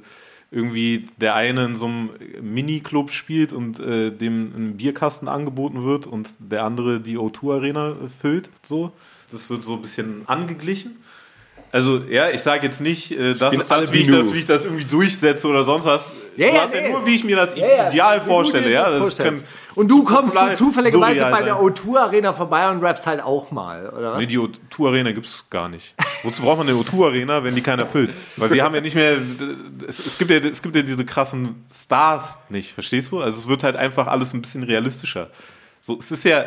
irgendwie der eine in so einem Mini-Club spielt und äh, dem ein Bierkasten angeboten wird und der andere die O2-Arena füllt. So. Das wird so ein bisschen angeglichen. Also, ja, ich sage jetzt nicht, äh, das ist das wie, ich das, du. wie ich das irgendwie durchsetze oder sonst was. Ja, du ja, hast ja nee. nur, wie ich mir das Ja, ja, ideal du vorstelle. Ja, das kann Und du kommst so zufälligerweise bei der sein. O2 Arena vorbei und rappst halt auch mal, oder was? Nee, die O2 Arena gibt's gar nicht. Wozu braucht man eine O2 Arena, wenn die keiner füllt? Weil wir haben ja nicht mehr, es, es, gibt ja, es gibt ja diese krassen Stars nicht, verstehst du? Also es wird halt einfach alles ein bisschen realistischer. So, es ist ja,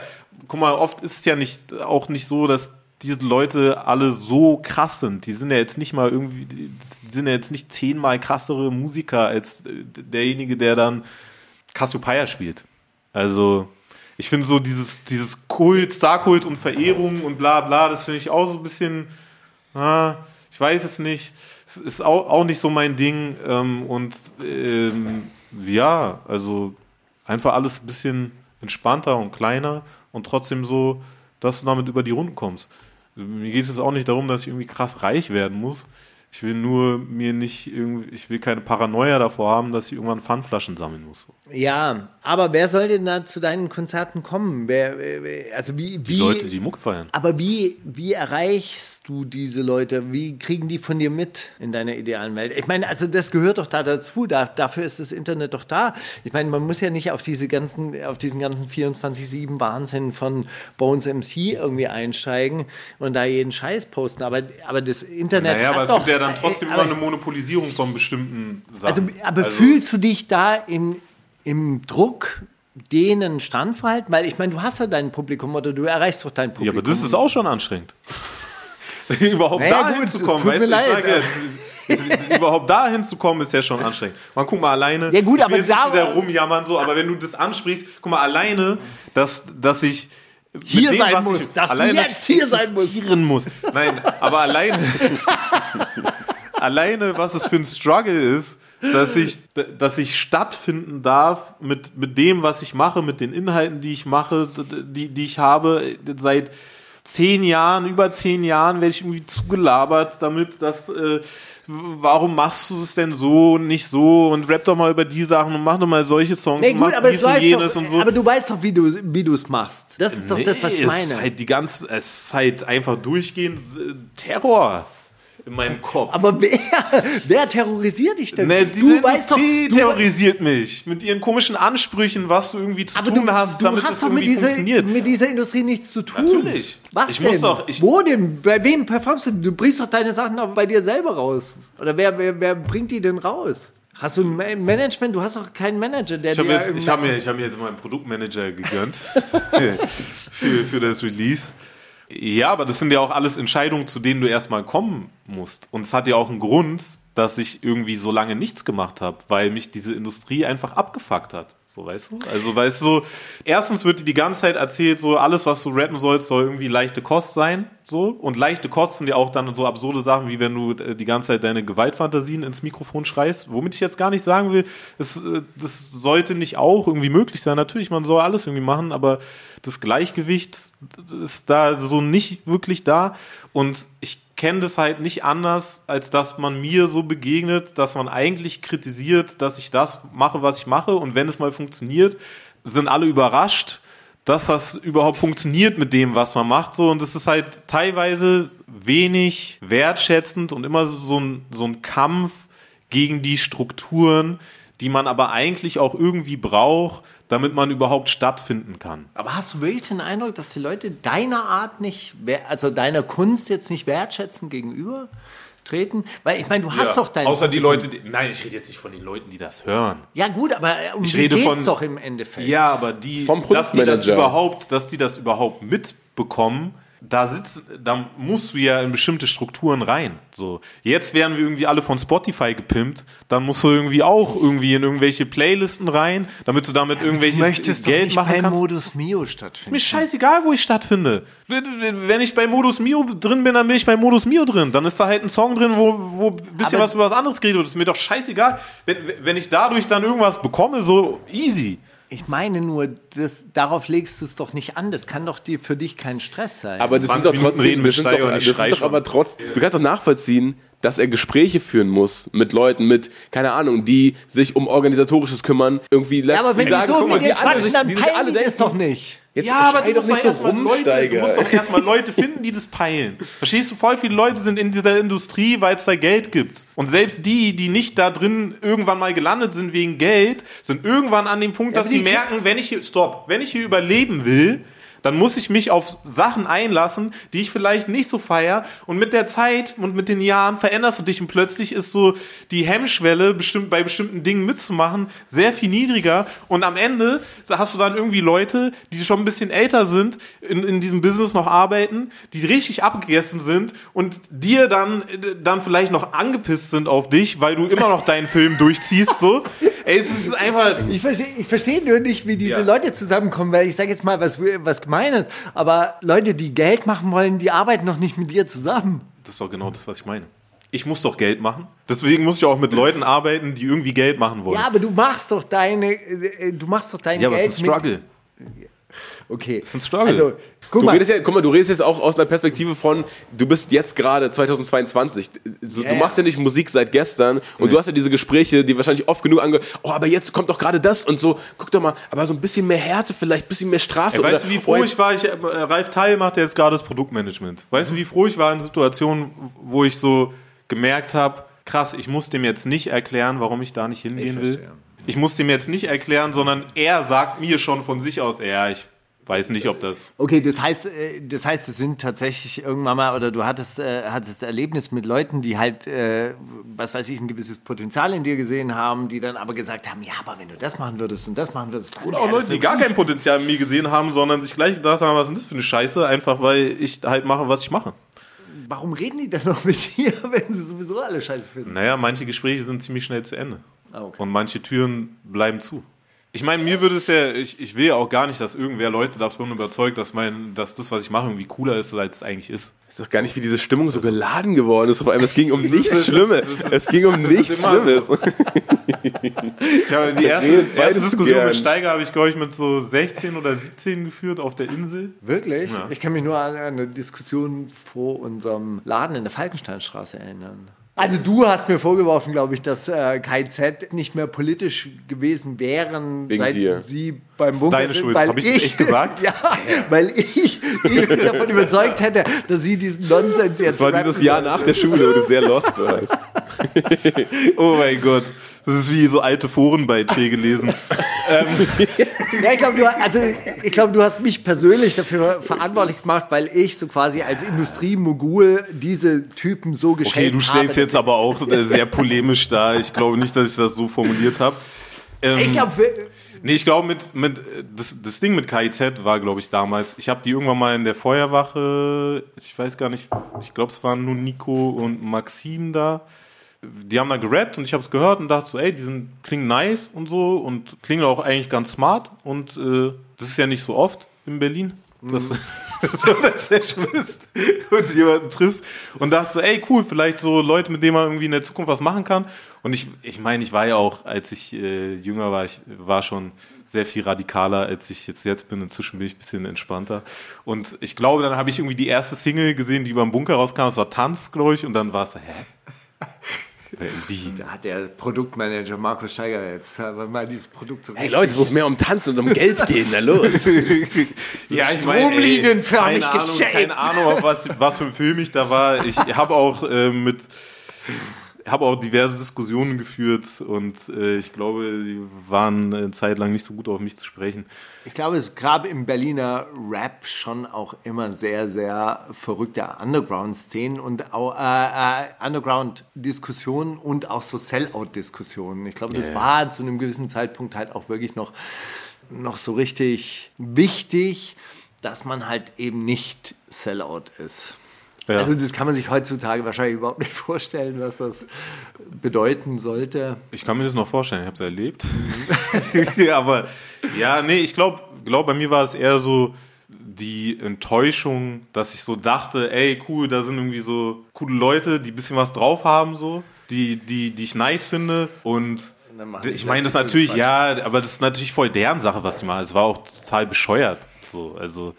guck mal, oft ist es ja nicht, auch nicht so, dass diese Leute alle so krass sind. Die sind ja jetzt nicht mal irgendwie, die sind ja jetzt nicht zehnmal krassere Musiker als derjenige, der dann Cassiopeia spielt. Also, ich finde so dieses, dieses Kult, Starkult und Verehrung und bla bla, das finde ich auch so ein bisschen, ah, ich weiß es nicht. Es ist auch, auch nicht so mein Ding. Ähm, und ähm, ja, also einfach alles ein bisschen entspannter und kleiner und trotzdem so, dass du damit über die Runden kommst. Mir geht es auch nicht darum, dass ich irgendwie krass reich werden muss. Ich will nur mir nicht irgendwie, ich will keine Paranoia davor haben, dass ich irgendwann Pfandflaschen sammeln muss. Ja, aber wer soll denn da zu deinen Konzerten kommen? Wer, wer- also wie, wie Die Leute, die Mucke feiern. aber wie, wie erreichst du diese Leute? Wie kriegen die von dir mit in deiner idealen Welt? Ich meine, also das gehört doch da dazu. Da, dafür ist das Internet doch da. Ich meine, man muss ja nicht auf diese ganzen, auf diesen ganzen 24-7 Wahnsinn von Bones MC irgendwie einsteigen und da jeden Scheiß posten. Aber, aber das Internet Naja, hat aber es doch, gibt ja dann trotzdem aber- immer eine Monopolisierung von bestimmten Sachen. Also, aber fühlst du dich da im, im Druck, denen standzuhalten? Weil ich meine, du hast ja dein Publikum oder du erreichst doch dein Ja, Publikum. aber das ist auch schon anstrengend. überhaupt Naja, dahin gut, zu es kommen, tut weißt du, ich leid, sage ja, es- überhaupt dahin zu kommen, ist ja schon anstrengend. Man guck mal alleine. Ja, gut, ich will aber jetzt da- wieder rumjammern so, aber wenn du das ansprichst, guck mal alleine, dass dass ich Hier sein was muss, ich, dass du alleine, jetzt hier sein musst. muss. Nein, aber alleine alleine, was es für ein Struggle ist, dass ich, dass ich stattfinden darf mit, mit dem, was ich mache, mit den Inhalten, die ich mache, die, die ich habe, seit zehn Jahren, über zehn Jahren werde ich irgendwie zugelabert damit, dass, äh, warum machst du es denn so und nicht so und rap doch mal über die Sachen und mach doch mal solche Songs Nee, und gut, mach aber es dies und jenes doch, und so. aber du weißt doch, wie du wie du es machst. Das ist doch das, was ich Nee, meine. Es ist halt die ganze, es ist halt einfach durchgehend äh, Terror in meinem Kopf. aber wer, wer terrorisiert dich denn? Ne, diese du weißt doch, Industrie du, terrorisiert mich mit ihren komischen Ansprüchen, was du irgendwie zu tun du, hast, du damit hast es doch mit irgendwie dieser, funktioniert. mit dieser Industrie nichts zu tun. Natürlich. Was Ich denn? muss doch- ich- Wo denn? Bei wem performst du? Du bringst doch deine Sachen auch bei dir selber raus. Oder wer, wer, wer bringt die denn raus? Hast du ein Ma- Management? Du hast doch keinen Manager, der Ich habe dir jetzt, ich hab Nacken- mir, ich hab mir jetzt mal einen Produktmanager gegönnt für, für das Release. Ja, aber das sind ja auch alles Entscheidungen, zu denen du erstmal kommen musst. Und es hat ja auch einen Grund, dass ich irgendwie so lange nichts gemacht habe, weil mich diese Industrie einfach abgefuckt hat. So, weißt du? Also, weißt du, so, erstens wird dir die ganze Zeit erzählt, so, alles, was du rappen sollst, soll irgendwie leichte Kost sein, so. Und leichte Kost sind ja auch dann so absurde Sachen, wie wenn du äh, die ganze Zeit deine Gewaltfantasien ins Mikrofon schreist, womit ich jetzt gar nicht sagen will, es, äh, das sollte nicht auch irgendwie möglich sein. Natürlich, man soll alles irgendwie machen, aber das Gleichgewicht ist da so nicht wirklich da. Und ich kenne das halt nicht anders, als dass man mir so begegnet, dass man eigentlich kritisiert, dass ich das mache, was ich mache. Und wenn es mal funktioniert, sind alle überrascht, dass das überhaupt funktioniert mit dem, was man macht. So, und es ist halt teilweise wenig wertschätzend und immer so ein, so ein Kampf gegen die Strukturen, die man aber eigentlich auch irgendwie braucht, damit man überhaupt stattfinden kann. Aber hast du wirklich den Eindruck, dass die Leute deiner Art nicht, wer- also deiner Kunst jetzt nicht wertschätzen gegenüber treten? Weil ich meine, du hast doch dein Außer die Leute, die, nein, ich rede jetzt nicht von den Leuten, die das hören. Ja gut, aber äh, um Ich die rede von- doch im Endeffekt. Ja, aber die, Vom dass die das überhaupt, dass die das überhaupt mitbekommen, da sitzt, da musst du ja in bestimmte Strukturen rein. So, jetzt werden wir irgendwie alle von Spotify gepimpt, dann musst du irgendwie auch irgendwie in irgendwelche Playlisten rein, damit du damit irgendwelches Geld machen kannst. Modus Mio stattfinden. Mir scheißegal, wo ich stattfinde. Wenn ich bei Modus Mio drin bin, dann bin ich bei Modus Mio drin. Dann ist da halt ein Song drin, wo, wo ein bisschen Aber- was über was anderes geredet wird. Ist mir doch scheißegal. Wenn, wenn ich dadurch dann irgendwas bekomme, so easy. Ich meine nur, das, darauf legst du es doch nicht an. Das kann doch dir, für dich kein Stress sein. Aber das sind 20 doch Minuten trotzdem, reden das sind wir doch, das sind doch aber trotzdem, du kannst doch nachvollziehen, dass er Gespräche führen muss mit Leuten, mit, keine Ahnung, die sich um Organisatorisches kümmern, irgendwie ja, aber wenn sagen, die so guck mal, die alle sich- dann die sich alle die das denken, doch nicht. Jetzt ja, aber du musst doch erstmal Leute, du musst doch erstmal Leute finden, die das peilen. Verstehst du? Voll viele Leute sind in dieser Industrie, weil es da Geld gibt. Und selbst die, die nicht da drin irgendwann mal gelandet sind wegen Geld, sind irgendwann an dem Punkt, dass aber sie merken, wenn ich hier, stopp, wenn ich hier überleben will, dann muss ich mich auf Sachen einlassen, die ich vielleicht nicht so feier. Und mit der Zeit und mit den Jahren veränderst du dich und plötzlich ist so die Hemmschwelle, bestimmt bei bestimmten Dingen mitzumachen, sehr viel niedriger. Und am Ende hast du dann irgendwie Leute, die schon ein bisschen älter sind, in, in diesem Business noch arbeiten, die richtig abgegessen sind und dir dann, dann vielleicht noch angepisst sind auf dich, weil du immer noch deinen Film durchziehst, so. Ey, es ist einfach, Ich verstehe ich verstehe nur nicht, wie diese Ja. Leute zusammenkommen, weil ich sage jetzt mal was, was Gemeines, aber Leute, die Geld machen wollen, die arbeiten noch nicht mit dir zusammen. Das ist doch genau das, was ich meine. Ich muss doch Geld machen. Deswegen muss ich auch mit Leuten arbeiten, die irgendwie Geld machen wollen. Ja, aber du machst doch deine, äh, du machst doch dein Ja, aber es Geld ist ein Struggle. Okay. ist ein Struggle. Also, guck Du mal. redest ja, guck mal, du redest jetzt auch aus einer Perspektive von, du bist jetzt gerade 2022. So, Ja, du machst ja nicht Musik seit gestern und du hast ja diese Gespräche, die wahrscheinlich oft genug ange, oh, aber jetzt kommt doch gerade das und so, guck doch mal, aber so ein bisschen mehr Härte vielleicht, ein bisschen mehr Straße. Ey, weißt oder, du, wie froh oh, ich war? Ich, äh, Ralf Teil macht ja jetzt gerade das Produktmanagement. Weißt du, wie froh ich war in Situationen, wo ich so gemerkt habe, krass, ich muss dem jetzt nicht erklären, warum ich da nicht hingehen will. Ich muss dem jetzt nicht erklären, sondern er sagt mir schon von sich aus, ja, ich weiß nicht, ob das. Okay, das heißt, äh, das heißt, es sind tatsächlich irgendwann mal, oder du hattest, äh, hattest Erlebnis mit Leuten, die halt, äh, was weiß ich, ein gewisses Potenzial in dir gesehen haben, die dann aber gesagt haben, ja, aber wenn du das machen würdest und das machen würdest, dann Oder auch Leute, die gar kein Potenzial in mir gesehen haben, sondern sich gleich gedacht haben, was ist das für eine Scheiße, einfach weil ich halt mache, was ich mache. Warum reden die dann noch mit dir, wenn sie sowieso alle scheiße finden? Naja, manche Gespräche sind ziemlich schnell zu Ende. Ah, okay. Und manche Türen bleiben zu. Ich meine, mir würde es ja, ich, ich will ja auch gar nicht, dass irgendwer Leute davon überzeugt, dass mein, dass das, was ich mache, irgendwie cooler ist, als es eigentlich ist. ist doch gar nicht, wie diese Stimmung so geladen geworden ist. Auf einmal, es ging um nichts Schlimmes. Es ging um nichts Schlimmes. Ich habe die erste, erste Diskussion gern. mit Steiger habe ich, glaube ich, mit so 16 oder 17 geführt auf der Insel. Wirklich? Ich kann mich nur an eine Diskussion vor unserem Laden in der Falkensteinstraße erinnern. Also du hast mir vorgeworfen, glaube ich, dass äh, KZ nicht mehr politisch gewesen wären, Wegen seit dir. sie beim Bunker deine sind, Schuld. weil Hab ich das echt gesagt? Ja, weil ich, ich sie davon überzeugt hätte, dass sie diesen Nonsens jetzt Das war dieses Jahr nach der Schule, wo du sehr lost warst. Oh mein Gott. Das ist wie so alte Forenbeiträge lesen. Ja, ich glaube, du, also, ich glaub, du hast mich persönlich dafür verantwortlich gemacht, weil ich so quasi als Industriemogul diese Typen so geschätzt Okay, du stellst habe, jetzt aber auch äh, sehr polemisch dar. Ich glaube nicht, dass ich das so formuliert habe. Ähm, Ich glaube, Nee, ich glaube, mit, mit, das, das Ding mit KIZ war, glaube ich, damals, ich habe die irgendwann mal in der Feuerwache, ich weiß gar nicht, ich glaube, es waren nur Nico und Maxim da. Die haben da gerappt und ich habe es gehört und dachte so, ey, die sind, klingen nice und so und klingen auch eigentlich ganz smart und äh, das ist ja nicht so oft in Berlin. Dass, so, dass du bist und jemanden triffst und dachte so, ey, cool, vielleicht so Leute, mit denen man irgendwie in der Zukunft was machen kann. Und ich, ich meine, ich war ja auch, als ich äh, jünger war, ich war schon sehr viel radikaler, als ich jetzt jetzt bin. Inzwischen bin ich ein bisschen entspannter. Und ich glaube, dann habe ich irgendwie die erste Single gesehen, die beim Bunker rauskam. Das war Tanz, glaube ich. Und dann war es so, hä? Wie? Da hat der Produktmanager Markus Steiger jetzt mal dieses Produkt so Hey Leute, es muss mehr um Tanzen und um Geld gehen, na los. Ja, ich Stromlinienförmig keine Ahnung, keine Ahnung, was, was für ein Film ich da war. Ich habe auch äh, mit habe auch diverse Diskussionen geführt und äh, ich glaube, die waren eine Zeit lang nicht so gut auf mich zu sprechen. Ich glaube, es gab im Berliner Rap schon auch immer sehr, sehr verrückte Underground-Szenen und auch äh, äh, Underground-Diskussionen und auch so Sellout-Diskussionen. Ich glaube, das war zu einem gewissen Zeitpunkt halt auch wirklich noch, noch so richtig wichtig, dass man halt eben nicht Sellout ist. Ja. Also das kann man sich heutzutage wahrscheinlich überhaupt nicht vorstellen, was das bedeuten sollte. Ich kann mir das noch vorstellen, ich habe es erlebt. Aber ja, nee, ich glaube, glaub, bei mir war es eher so die Enttäuschung, dass ich so dachte, ey, cool, da sind irgendwie so coole Leute, die ein bisschen was drauf haben, so, die, die, die ich nice finde. Und ich meine, das natürlich, ja, aber das ist natürlich voll deren Sache, was sie machen. Es war auch total bescheuert. So, also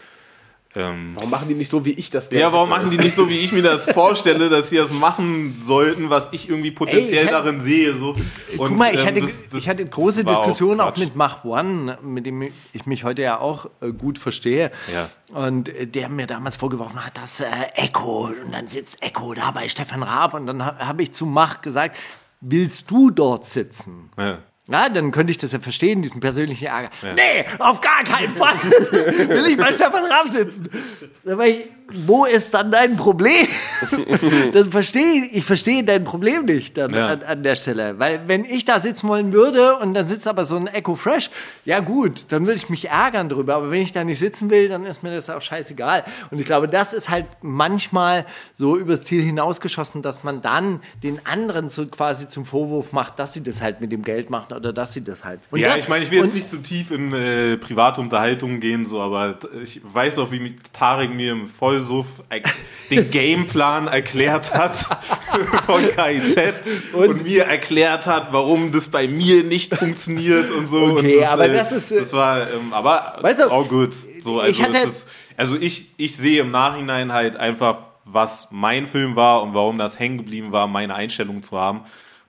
Ähm, Warum machen die nicht so, wie ich das ja, warum machen die nicht so, wie ich mir das vorstelle, dass sie das machen sollten, was ich irgendwie potenziell Ey, ich darin sehe? So. Und, Guck mal, ich ähm, hatte, das- das- ich hatte große Diskussionen auch, Quatsch. mit Mach One, mit dem ich mich heute ja auch äh, gut verstehe. Ja. Und äh, der mir damals vorgeworfen hat, dass äh, Echo, und dann sitzt Echo da bei Stefan Raab. Und dann ha, habe ich zu Mach gesagt, willst du dort sitzen? Ja. Ja, dann könnte ich das ja verstehen, diesen persönlichen Ärger. Nee, auf gar keinen Fall will ich bei Stefan Raab sitzen. War ich, wo ist dann dein Problem? Das verstehe ich, ich verstehe dein Problem nicht dann Ja. an, an der Stelle. Weil wenn ich da sitzen wollen würde und dann sitzt aber so ein Echo Fresh, ja gut, dann würde ich mich ärgern drüber. Aber wenn ich da nicht sitzen will, dann ist mir das auch scheißegal. Und ich glaube, das ist halt manchmal so übers Ziel hinausgeschossen, dass man dann den anderen so quasi zum Vorwurf macht, dass sie das halt mit dem Geld machen oder dass sie das halt. Und ja, das, ich meine, ich will jetzt nicht zu tief in äh, private Unterhaltungen gehen, so, aber ich weiß auch, wie Tarek mir im Vollsuff er- den Gameplan erklärt hat von KIZ und, mir erklärt hat, warum das bei mir nicht funktioniert und so. Okay, und aber äh, das ist, äh, das war, ähm, aber weißt du, auch gut. So, also, ich hatte- ist, also ich, ich sehe im Nachhinein halt einfach, was mein Film war und warum das hängen geblieben war, meine Einstellung zu haben.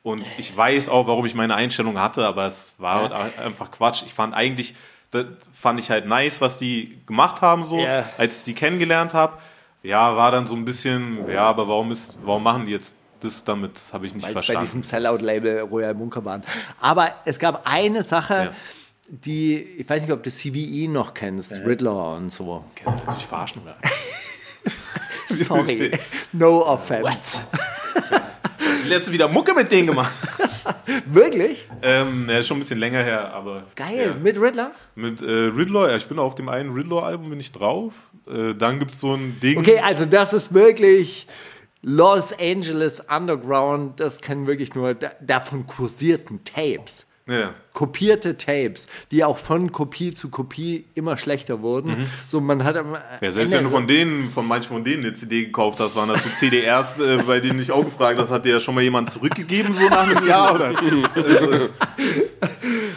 Und ich weiß auch, warum ich meine Einstellung hatte, aber es war halt einfach Quatsch. Ich fand eigentlich, das fand ich halt nice, was die gemacht haben, so, Ja. als ich die kennengelernt habe. Ja, war dann so ein bisschen, ja, aber warum ist, warum machen die jetzt das damit? Habe ich nicht weil es bei verstanden. diesem Sellout-Label Royal Bunker waren. Aber es gab eine Sache, Ja. die, ich weiß nicht, ob du CVE noch kennst, Riddler und so. Kannst du mich verarschen, oder? Sorry, no offense. Das letzte wieder Mucke mit denen gemacht. Wirklich? ähm, ja, schon ein bisschen länger her, aber. Geil, Ja. mit Riddler? Mit äh, Riddler, ja, ich bin auf dem einen Riddler-Album bin ich drauf. Äh, dann gibt's so ein Ding. Okay, also das ist wirklich Los Angeles Underground, das kennen wirklich nur da- davon kursierten Tapes. Ja. Kopierte Tapes, die auch von Kopie zu Kopie immer schlechter wurden. So, man hat am Mhm. Ja, selbst Ende wenn du so- von denen, von manchen von denen eine CD gekauft hast, waren das so CDRs, äh, bei denen ich auch gefragt hast, hat dir ja schon mal jemand zurückgegeben, so nach einem Jahr, oder?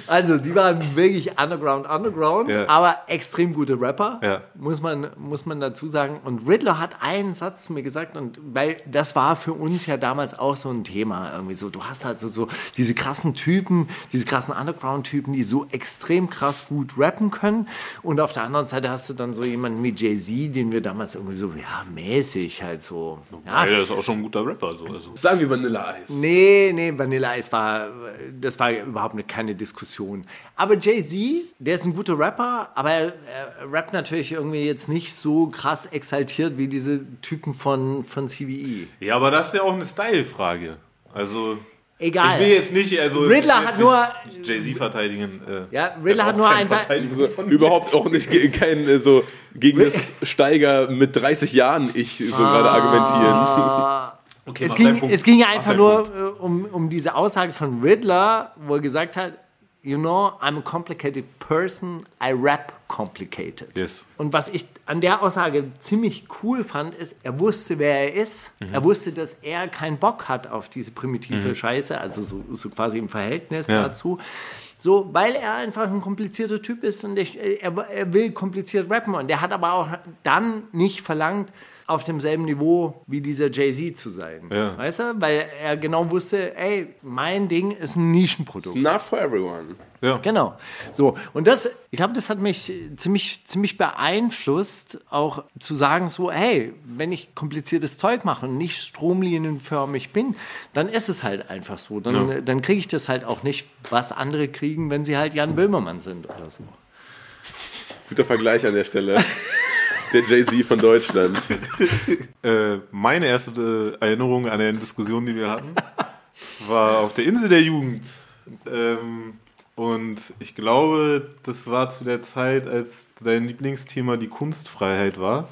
Also, die waren wirklich Underground, Underground, Ja. aber extrem gute Rapper, Ja. muss, man, muss man dazu sagen. Und Riddler hat einen Satz zu mir gesagt, und weil das war für uns ja damals auch so ein Thema, irgendwie so, du hast halt so, so diese krassen Typen, diese krassen Underground-Typen, die so extrem krass gut rappen können. Und auf der anderen Seite hast du dann so jemanden wie Jay-Z, den wir damals irgendwie so, ja, mäßig halt so. Ja, Ja, der ist auch schon ein guter Rapper, so. Also. Sagen wir Vanilla Ice. Nee, nee, Vanilla Ice war, das war überhaupt eine, keine Diskussion. Aber Jay-Z, der ist ein guter Rapper, aber er, er rappt natürlich irgendwie jetzt nicht so krass exaltiert wie diese Typen von, von CVE. Ja, aber das ist ja auch eine Style-Frage. Also. Egal. Ich will jetzt nicht, also. Riddler hat nur- Jay-Z verteidigen. Äh, Ja, Riddler hat nur mir. Überhaupt auch nicht ge- kein äh, so gegen das Steiger mit 30 Jahren ich so gerade argumentieren. Okay, Es ging, es ging ja einfach nur Punkt. äh, um, um diese Aussage von Riddler, wo er gesagt hat, you know, I'm a complicated person, I rap complicated. Yes. Und was ich an der Aussage ziemlich cool fand, ist, er wusste, wer er ist. Mhm. Er wusste, dass er keinen Bock hat auf diese primitive Scheiße, also so, so quasi im Verhältnis Ja. dazu. So, weil er einfach ein komplizierter Typ ist und ich, er, er will kompliziert rappen. Und er hat aber auch dann nicht verlangt, auf demselben Niveau wie dieser Jay-Z zu sein. Ja. Weißt du? Weil er genau wusste, ey, mein Ding ist ein Nischenprodukt. Not for everyone. Ja. Genau. So, und das, ich glaube, das hat mich ziemlich, ziemlich beeinflusst, auch zu sagen, so, hey, wenn ich kompliziertes Zeug mache und nicht stromlinienförmig bin, dann ist es halt einfach so. Dann, Ja. dann kriege ich das halt auch nicht, was andere kriegen, wenn sie halt Jan Böhmermann sind oder so. Guter Vergleich an der Stelle. Der Jay-Z von Deutschland. Äh, meine erste äh, Erinnerung an eine Diskussion, die wir hatten, war auf der Insel der Jugend. Ähm, und ich glaube, das war zu der Zeit, als dein Lieblingsthema die Kunstfreiheit war.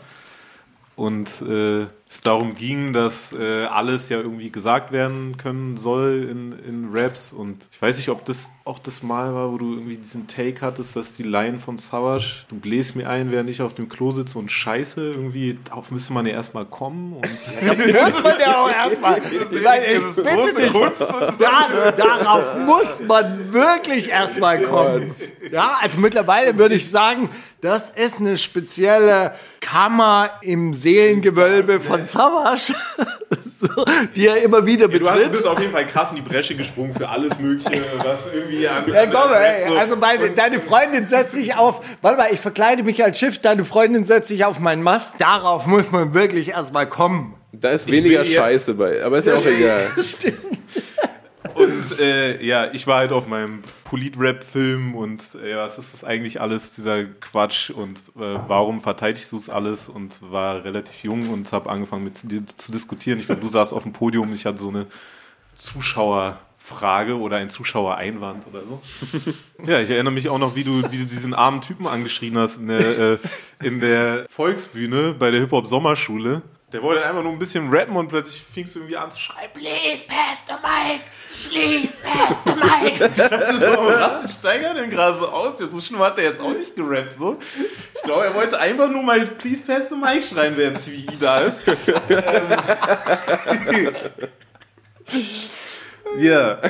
Und äh, es darum ging, dass äh, alles ja irgendwie gesagt werden können soll in, in Raps. Und ich weiß nicht, ob das auch das Mal war, wo du irgendwie diesen Take hattest, dass die Line von Savage, du bläst mir ein, während ich auf dem Klo sitze und scheiße, irgendwie, darauf müsste man ja erstmal kommen. Und Muss man ja auch erstmal. Ich das ist große. Kunst. Darauf muss man wirklich erstmal kommen. Ja, also mittlerweile würde ich sagen, das ist eine spezielle Kammer im Seelengewölbe von Savage, so, die er immer wieder Du, hast, du betritt. bist auf jeden Fall krass in die Bresche gesprungen für alles Mögliche, was irgendwie an. Ja, komm, ey, so- also meine, deine Freundin setzt sich auf, warte mal, ich verkleide mich als Schiff, deine Freundin setzt sich auf meinen Mast. Darauf muss man wirklich erstmal kommen. Da ist weniger Scheiße bei, aber ist ja auch egal. Und äh, ja, ich war halt auf meinem Polit-Rap-Film und äh, was ist das eigentlich alles, dieser Quatsch und äh, warum verteidigst du es alles und war relativ jung und habe angefangen mit dir zu diskutieren. Ich glaube, du saßt auf dem Podium, ich hatte so eine Zuschauerfrage oder ein Zuschauereinwand oder so. Ja, ich erinnere mich auch noch, wie du, wie du diesen armen Typen angeschrien hast in der, äh, in der Volksbühne bei der Hip-Hop-Sommerschule. Der wollte einfach nur ein bisschen rappen und plötzlich fingst du irgendwie an zu schreien, Please pass the mic. Please pass the mic. Ich dachte so, was rastet Steiger denn gerade so aus? So schlimm hat er jetzt auch nicht gerappt, so. Ich glaube, er wollte einfach nur mal Please pass the mic schreien, während CVI da ist. Ähm. Ja.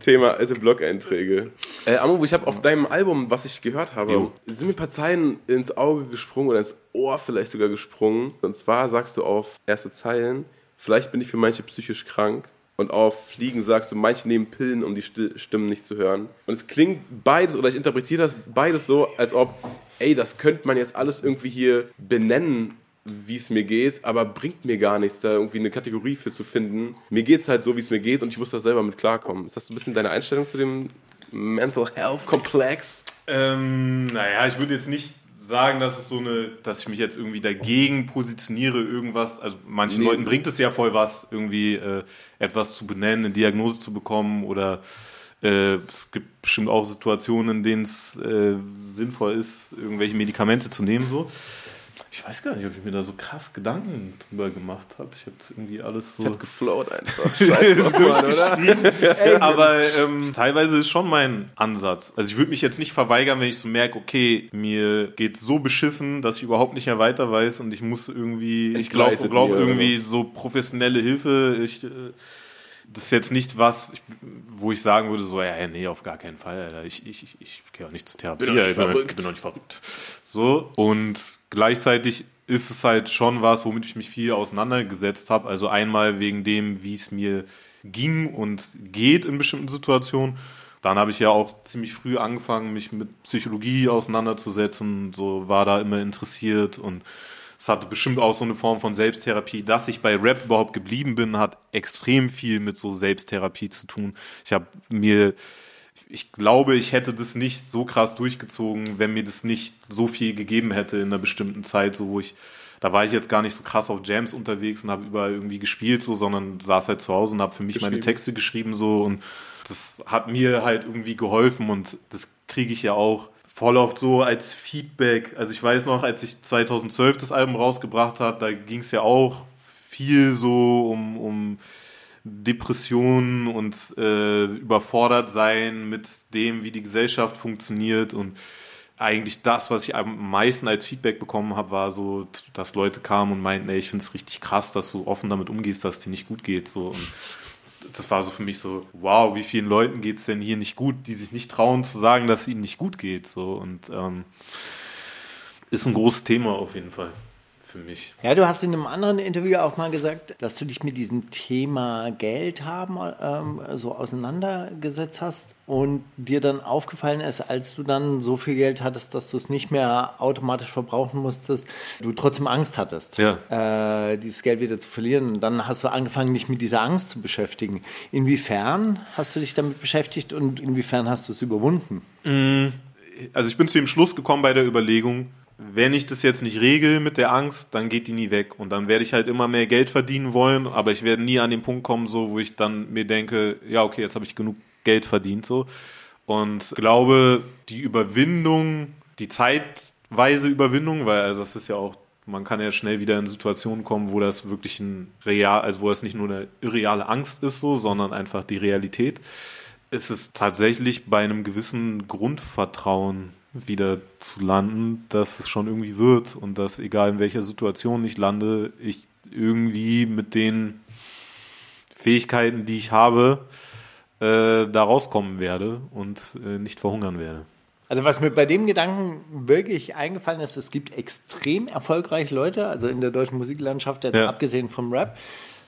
Thema alte Blog-Einträge. Äh, Amu, ich habe auf deinem Album, was ich gehört habe, Jo. sind mir ein paar Zeilen ins Auge gesprungen oder ins Ohr vielleicht sogar gesprungen. Und zwar sagst du auf erste Zeilen, vielleicht bin ich für manche psychisch krank. Und auf Fliegen sagst du, manche nehmen Pillen, um die Sti- Stimmen nicht zu hören. Und es klingt beides, oder ich interpretiere das beides so, als ob, ey, das könnte man jetzt alles irgendwie hier benennen, wie es mir geht, aber bringt mir gar nichts, da irgendwie eine Kategorie für zu finden. Mir geht es halt so, wie es mir geht und ich muss da selber mit klarkommen. Ist das so ein bisschen deine Einstellung zu dem Mental Health Komplex? Ähm, naja, ich würde jetzt nicht sagen, dass es so eine, dass ich mich jetzt irgendwie dagegen positioniere, irgendwas. Also manchen Nee. Leuten bringt es ja voll was, irgendwie äh, etwas zu benennen, eine Diagnose zu bekommen oder äh, es gibt bestimmt auch Situationen, in denen es äh, sinnvoll ist, irgendwelche Medikamente zu nehmen. So. Ich weiß gar nicht, ob ich mir da so krass Gedanken drüber gemacht habe. Ich habe das irgendwie alles so. Hat geflowt einfach. Scheiß drauf, Mann, oder? Aber ähm, teilweise ist schon mein Ansatz. Also ich würde mich jetzt nicht verweigern, wenn ich so merke, okay, mir geht's so beschissen, dass ich überhaupt nicht mehr weiter weiß und ich muss irgendwie, ich glaube glaub mir, irgendwie so professionelle Hilfe. Ich, äh, das ist jetzt nicht was, ich, wo ich sagen würde, so, ja, nee, auf gar keinen Fall, Alter. Ich, ich, ich, ich gehe auch nicht zur Therapie, Bin doch nicht Alter. verrückt. Ich bin doch nicht verrückt. So, und gleichzeitig ist es halt schon was, womit ich mich viel auseinandergesetzt habe. Also einmal wegen dem, wie es mir ging und geht in bestimmten Situationen. Dann habe ich ja auch ziemlich früh angefangen, mich mit Psychologie auseinanderzusetzen, so war da immer interessiert und es hatte bestimmt auch so eine Form von Selbsttherapie. Dass ich bei Rap überhaupt geblieben bin, hat extrem viel mit so Selbsttherapie zu tun. Ich habe mir, ich glaube, ich hätte das nicht so krass durchgezogen, wenn mir das nicht so viel gegeben hätte in einer bestimmten Zeit, so wo ich, da war ich jetzt gar nicht so krass auf Jams unterwegs und habe überall irgendwie gespielt, so, sondern saß halt zu Hause und habe für mich meine Texte geschrieben, so und das hat mir halt irgendwie geholfen und das kriege ich ja auch voll oft so als Feedback. Also ich weiß noch, als ich 2012 das Album rausgebracht habe, da ging es ja auch viel so um, um Depressionen und äh, überfordert sein mit dem, wie die Gesellschaft funktioniert und eigentlich das, was ich am meisten als Feedback bekommen habe, war so, dass Leute kamen und meinten, ey, ich finde es richtig krass, dass du offen damit umgehst, dass es dir nicht gut geht. So. Und das war so für mich so, wow, wie vielen Leuten geht es denn hier nicht gut, die sich nicht trauen zu sagen, dass es ihnen nicht gut geht. So. Und ähm, ist ein großes Thema auf jeden Fall für mich. Ja, du hast in einem anderen Interview auch mal gesagt, dass du dich mit diesem Thema Geld haben ähm, so auseinandergesetzt hast und dir dann aufgefallen ist, als du dann so viel Geld hattest, dass du es nicht mehr automatisch verbrauchen musstest, du trotzdem Angst hattest, Ja. äh, dieses Geld wieder zu verlieren. Und dann hast du angefangen, dich mit dieser Angst zu beschäftigen. Inwiefern hast du dich damit beschäftigt und inwiefern hast du es überwunden? also ich bin zu dem Schluss gekommen bei der Überlegung, wenn ich das jetzt nicht regel mit der Angst, dann geht die nie weg. Und dann werde ich halt immer mehr Geld verdienen wollen, aber ich werde nie an den Punkt kommen, so, wo ich dann mir denke, ja, okay, jetzt habe ich genug Geld verdient, so. Und glaube, die Überwindung, die zeitweise Überwindung, weil, also das ist ja auch, man kann ja schnell wieder in Situationen kommen, wo das wirklich ein real, also wo das nicht nur eine irreale Angst ist, so, sondern einfach die Realität ist es tatsächlich bei einem gewissen Grundvertrauen wieder zu landen, dass es schon irgendwie wird und dass egal in welcher Situation ich lande, ich irgendwie mit den Fähigkeiten, die ich habe, äh, da rauskommen werde und äh, nicht verhungern werde. Also was mir bei dem Gedanken wirklich eingefallen ist, es gibt extrem erfolgreiche Leute, also in der deutschen Musiklandschaft, jetzt Ja. abgesehen vom Rap,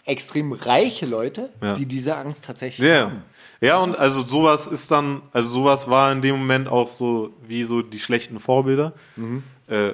extrem reiche Leute, Ja. die diese Angst tatsächlich Ja, haben. ja, und also sowas ist dann, also sowas war in dem Moment auch so wie so die schlechten Vorbilder. Mhm. Äh,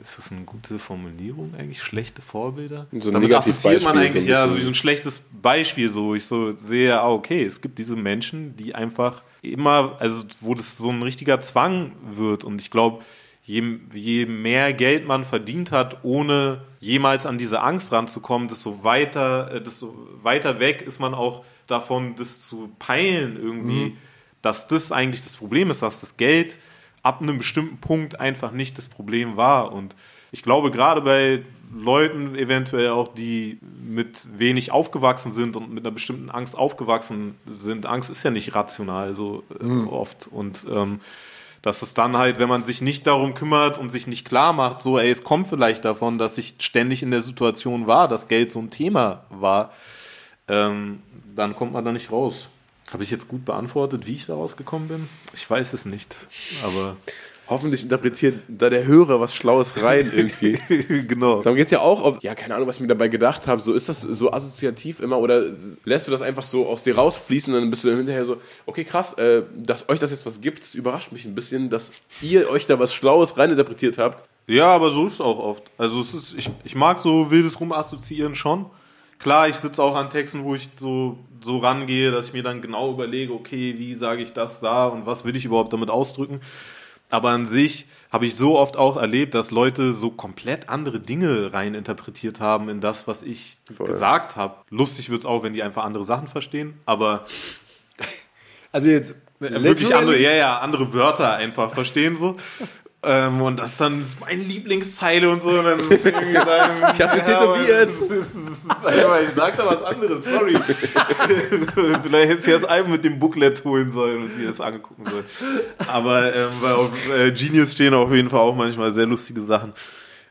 ist das eine gute Formulierung eigentlich? Schlechte Vorbilder? So Damit assoziiert man eigentlich so ein ja so wie so ein schlechtes Beispiel, so ich so sehe, ah, okay, es gibt diese Menschen, die einfach immer, also wo das so ein richtiger Zwang wird und ich glaube, je, je mehr Geld man verdient hat, ohne jemals an diese Angst ranzukommen, desto weiter, äh, desto weiter weg ist man auch davon, das zu peilen irgendwie, dass das eigentlich das Problem ist, dass das Geld ab einem bestimmten Punkt einfach nicht das Problem war. Und ich glaube, gerade bei Leuten eventuell auch, die mit wenig aufgewachsen sind und mit einer bestimmten Angst aufgewachsen sind, Angst ist ja nicht rational so äh, oft. Und ähm, dass es dann halt, wenn man sich nicht darum kümmert und sich nicht klar macht, so, ey, es kommt vielleicht davon, dass ich ständig in der Situation war, dass Geld so ein Thema war, ähm, dann kommt man da nicht raus. Habe ich jetzt gut beantwortet, wie ich da rausgekommen bin? Ich weiß es nicht, aber Hoffentlich interpretiert da der Hörer was Schlaues rein irgendwie. genau. Darum geht's ja auch, ob, ja, keine Ahnung, was ich mir dabei gedacht habe. So, ist das so assoziativ immer oder lässt du das einfach so aus dir rausfließen und dann bist du hinterher so, okay, krass, äh, dass euch das jetzt was gibt, das überrascht mich ein bisschen, dass ihr euch da was Schlaues reininterpretiert habt. Ja, aber so ist es auch oft. Also es ist, ich, ich mag so wildes Rumassoziieren schon. Klar, ich sitze auch an Texten, wo ich so, so rangehe, dass ich mir dann genau überlege, okay, wie sage ich das da und was will ich überhaupt damit ausdrücken. Aber an sich habe ich so oft auch erlebt, dass Leute so komplett andere Dinge reininterpretiert haben in das, was ich Voll. gesagt habe. Lustig wird's auch, wenn die einfach andere Sachen verstehen, aber Also jetzt wirklich andere, ja, ja, andere Wörter einfach verstehen so. Ähm, und das ist dann meine Lieblingszeile und so. Und dann irgendwie dann, Ich hab's mir aber tätowiert. ist- ist Ich sag da was anderes, sorry. Vielleicht hättest du das Album mit dem Booklet holen sollen und dir das angucken sollen. Aber ähm, weil auf äh, Genius stehen auf jeden Fall auch manchmal sehr lustige Sachen.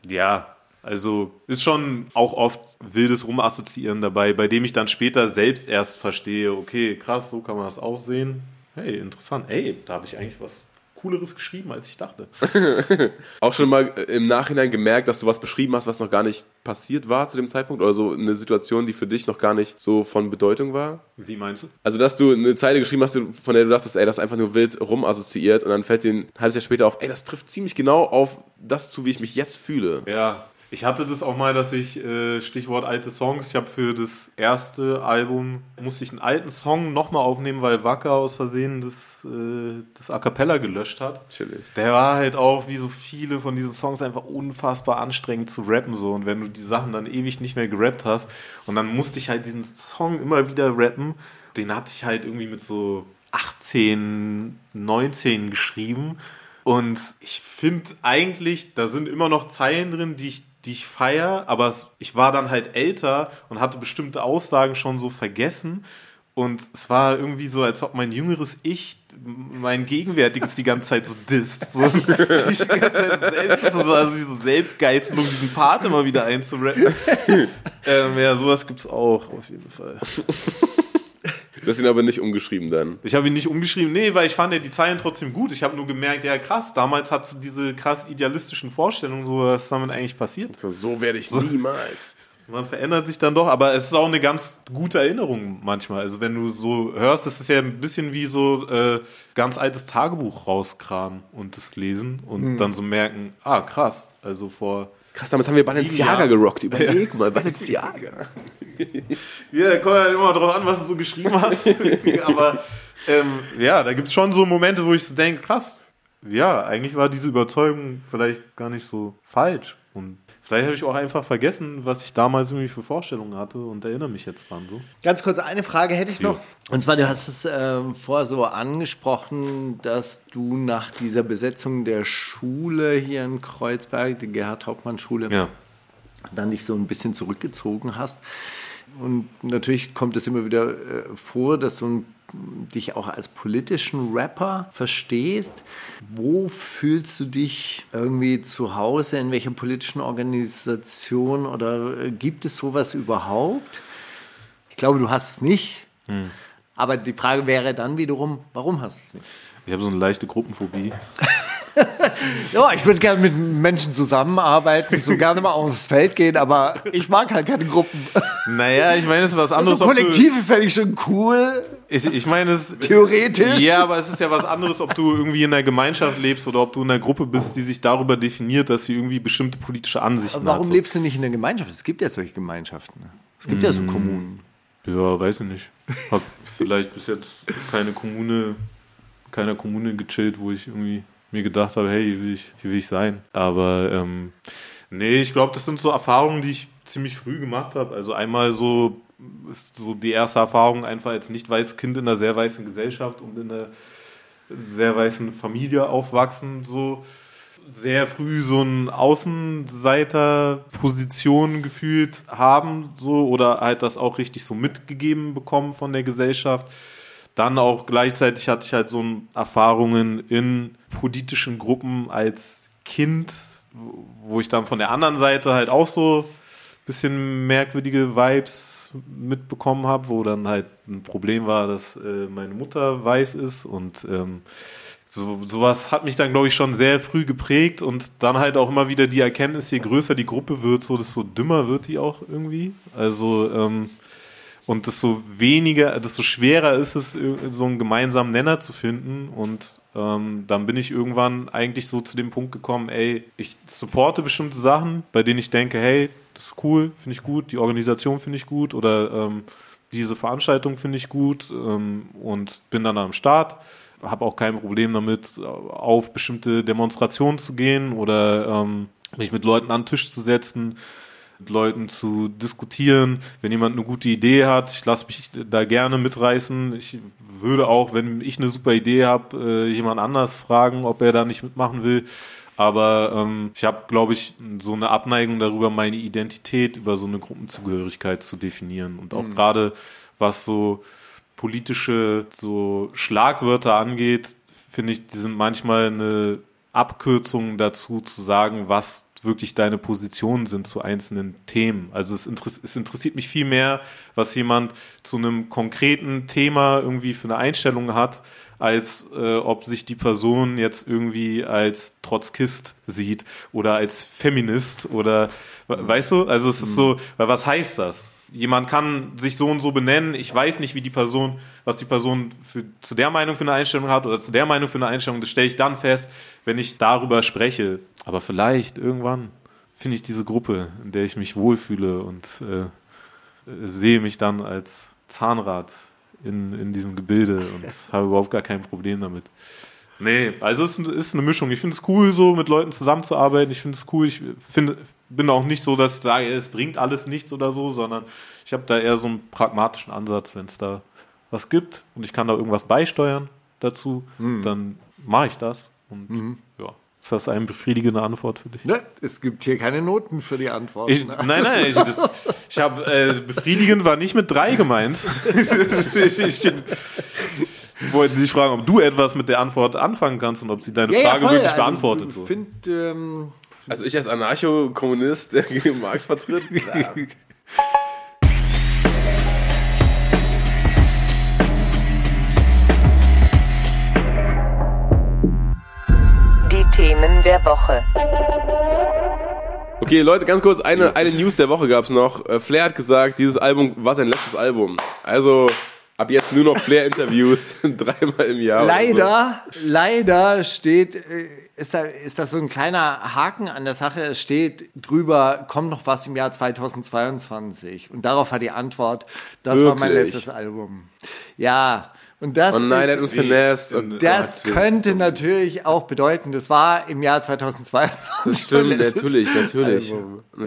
Ja, also ist schon auch oft wildes Rumassoziieren dabei, bei dem ich dann später selbst erst verstehe, okay, krass, so kann man das auch sehen. Hey, interessant. Ey, da habe ich eigentlich was Cooleres geschrieben, als ich dachte. Auch schon mal äh, im Nachhinein gemerkt, dass du was beschrieben hast, was noch gar nicht passiert war zu dem Zeitpunkt oder so eine Situation, die für dich noch gar nicht so von Bedeutung war? Wie meinst du? Also, dass du eine Zeile geschrieben hast, von der du dachtest, ey, das ist einfach nur wild rumassoziiert und dann fällt dir ein halbes Jahr später auf, ey, das trifft ziemlich genau auf das zu, wie ich mich jetzt fühle. Ja, ich hatte das auch mal, dass ich, äh, Stichwort alte Songs, ich habe für das erste Album, musste ich einen alten Song nochmal aufnehmen, weil Wacker aus Versehen das, äh, das A Cappella gelöscht hat. Chillig. Der war halt auch, wie so viele von diesen Songs, einfach unfassbar anstrengend zu rappen. so Und wenn du die Sachen dann ewig nicht mehr gerappt hast und dann musste ich halt diesen Song immer wieder rappen, den hatte ich halt irgendwie mit so 18, 19 geschrieben. Und ich finde eigentlich, da sind immer noch Zeilen drin, die ich, die ich feier, aber ich war dann halt älter und hatte bestimmte Aussagen schon so vergessen. Und es war irgendwie so, als ob mein jüngeres Ich mein Gegenwärtiges die ganze Zeit so disst. So, die ganze Zeit selbst, so, also wie so Selbstgeißelung, diesen Part immer wieder einzurappen. ähm, ja, sowas gibt's auch, auf jeden Fall. Du hast ihn aber nicht umgeschrieben dann. Ich habe ihn nicht umgeschrieben, nee, weil ich fand ja die Zeilen trotzdem gut. Ich habe nur gemerkt, ja krass, damals hast du diese krass idealistischen Vorstellungen, so was ist damit eigentlich passiert. So, so werde ich niemals. Man verändert sich dann doch, aber es ist auch eine ganz gute Erinnerung manchmal. Also wenn du so hörst, es ist ja ein bisschen wie so äh, ganz altes Tagebuch rauskramen und das lesen und dann so merken, ah krass, also vor Krass, damals haben wir Balenciaga gerockt. Überleg mal, Balenciaga. Ja, kommt ja immer drauf an, was du so geschrieben hast. Aber ähm, ja, da gibt's schon so Momente, wo ich so denke, krass, ja, eigentlich war diese Überzeugung vielleicht gar nicht so falsch. Und vielleicht habe ich auch einfach vergessen, was ich damals irgendwie für Vorstellungen hatte und erinnere mich jetzt dran. So. Ganz kurz eine Frage hätte ich noch. Und zwar, du hast es ähm, vorher so angesprochen, dass du nach dieser Besetzung der Schule hier in Kreuzberg, die Gerhard-Hauptmann-Schule, Ja. dann dich so ein bisschen zurückgezogen hast. Und natürlich kommt es immer wieder äh, vor, dass du ein- dich auch als politischen Rapper verstehst. Wo fühlst du dich irgendwie zu Hause? In welcher politischen Organisation? Oder äh, gibt es sowas überhaupt? Ich glaube, du hast es nicht. Aber die Frage wäre dann wiederum, warum hast du es nicht? Ich habe so eine leichte Gruppenphobie. Ja, ich würde gerne mit Menschen zusammenarbeiten, so gerne mal aufs Feld gehen, aber ich mag halt keine Gruppen. Naja, ich meine, es ist was anderes. So ob du- Kollektive fände ich schon cool. Ich, ich meine, es Theoretisch. Ja, aber es ist ja was anderes, ob du irgendwie in einer Gemeinschaft lebst oder ob du in einer Gruppe bist, die sich darüber definiert, dass sie irgendwie bestimmte politische Ansichten Warum hat. so. lebst du nicht in der Gemeinschaft? Es gibt ja solche Gemeinschaften. Es gibt ja so Kommunen. Ja, weiß ich nicht. Hab vielleicht bis jetzt keine Kommune, keiner Kommune gechillt, wo ich irgendwie mir gedacht habe, hey, hier will ich, hier will ich sein. Aber ähm, nee, ich glaube, das sind so Erfahrungen, die ich ziemlich früh gemacht habe. Also einmal so so die erste Erfahrung einfach als nicht weißes Kind in einer sehr weißen Gesellschaft und in einer sehr weißen Familie aufwachsen, so sehr früh so eine Außenseiterposition gefühlt haben, so oder halt das auch richtig so mitgegeben bekommen von der Gesellschaft. Dann auch gleichzeitig hatte ich halt so Erfahrungen in politischen Gruppen als Kind, wo ich dann von der anderen Seite halt auch so ein bisschen merkwürdige Vibes mitbekommen habe, wo dann halt ein Problem war, dass äh, meine Mutter weiß ist und ähm, so, sowas hat mich dann, glaube ich, schon sehr früh geprägt und dann halt auch immer wieder die Erkenntnis, je größer die Gruppe wird, so desto dümmer wird die auch irgendwie. Also, ähm, und desto weniger, desto schwerer ist es, so einen gemeinsamen Nenner zu finden. Und ähm, dann bin ich irgendwann eigentlich so zu dem Punkt gekommen, ey, ich supporte bestimmte Sachen, bei denen ich denke, hey, das ist cool, finde ich gut, die Organisation finde ich gut oder ähm, diese Veranstaltung finde ich gut ähm, und bin dann am Start. Habe auch kein Problem damit, auf bestimmte Demonstrationen zu gehen oder ähm, mich mit Leuten an den Tisch zu setzen, mit Leuten zu diskutieren. Wenn jemand eine gute Idee hat, ich lasse mich da gerne mitreißen. Ich würde auch, wenn ich eine super Idee habe, äh, jemand anders fragen, ob er da nicht mitmachen will. Aber ähm, ich habe, glaube ich, so eine Abneigung darüber, meine Identität über so eine Gruppenzugehörigkeit zu definieren. Und auch gerade was so politische so Schlagwörter angeht, finde ich, die sind manchmal eine Abkürzung dazu zu sagen, was wirklich deine Positionen sind zu einzelnen Themen. Also es, interess es interessiert mich viel mehr, was jemand zu einem konkreten Thema irgendwie für eine Einstellung hat, als äh, ob sich die Person jetzt irgendwie als Trotzkist sieht oder als Feminist oder we- weißt du? Also es ist so, weil was heißt das? Jemand kann sich so und so benennen. Ich weiß nicht, wie die Person, was die Person für, zu der Meinung für eine Einstellung hat oder zu der Meinung für eine Einstellung. Das stelle ich dann fest, wenn ich darüber spreche. Aber vielleicht irgendwann finde ich diese Gruppe, in der ich mich wohlfühle und äh, äh, sehe mich dann als Zahnrad in, in diesem Gebilde und habe überhaupt gar kein Problem damit. Nee, also es ist, eine Mischung. Ich finde es cool, so mit Leuten zusammenzuarbeiten. Ich finde es cool. Ich finde, bin auch nicht so, dass ich sage, es bringt alles nichts oder so, sondern ich habe da eher so einen pragmatischen Ansatz, wenn es da was gibt und ich kann da irgendwas beisteuern dazu, dann mache ich das. Und ja, ist das eine befriedigende Antwort für dich? Ne? Es gibt hier keine Noten für die Antwort. Ich, ne? nein, nein, ich, ich habe äh, befriedigend war nicht mit drei gemeint. ich wollte sich fragen, ob du etwas mit der Antwort anfangen kannst und ob sie deine Frage voll. wirklich Also, beantwortet. Ich So. finde, ähm, Also ich als Anarcho-Kommunist, der gegen Marx vertritt. Die Themen der Woche. Okay, Leute, ganz kurz, eine, eine News der Woche gab's noch. Äh, Flair hat gesagt, dieses Album war sein letztes Album. Also ab jetzt nur noch Flair-Interviews, dreimal im Jahr. leider, leider steht, äh, ist, da, ist das so ein kleiner Haken an der Sache. Es steht drüber, kommt noch was im Jahr 2022. Und darauf hat die Antwort, das war mein Wirklich? letztes Album. Ja, und das, So. Oh nein, er hat uns finessed. Und, das oh, könnte natürlich auch bedeuten, das war im Jahr 2022. Das stimmt, natürlich, natürlich. Natürlich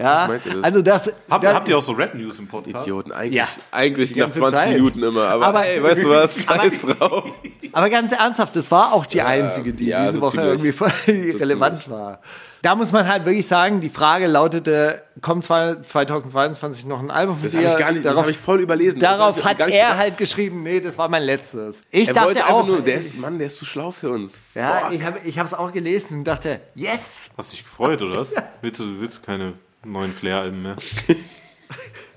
Ja, meint ihr das. also das, Hab, das habt ihr auch so Rap-News im Podcast? Idioten, eigentlich, Ja. eigentlich nach ganze 20 Zeit. Minuten immer. Aber, Aber- ey, weißt du was? Scheiß drauf. Aber ganz ernsthaft, das war auch die einzige, die ja, diese so Woche ziemlich. irgendwie voll relevant ziemlich. war. Da muss man halt wirklich sagen, die Frage lautete, kommt zwar 2022 noch ein Album von Das dir? habe ich gar nicht, das darauf, habe ich voll überlesen. Darauf hat er gedacht. halt geschrieben, nee, das war mein letztes. Ich Er dachte wollte auch, einfach nur, der ist, Mann, der ist zu schlau für uns. ja, Fuck. ich habe ich es auch gelesen und dachte, yes! Hast dich gefreut, oder was? Willst du, willst du keine neuen Flair-Alben mehr?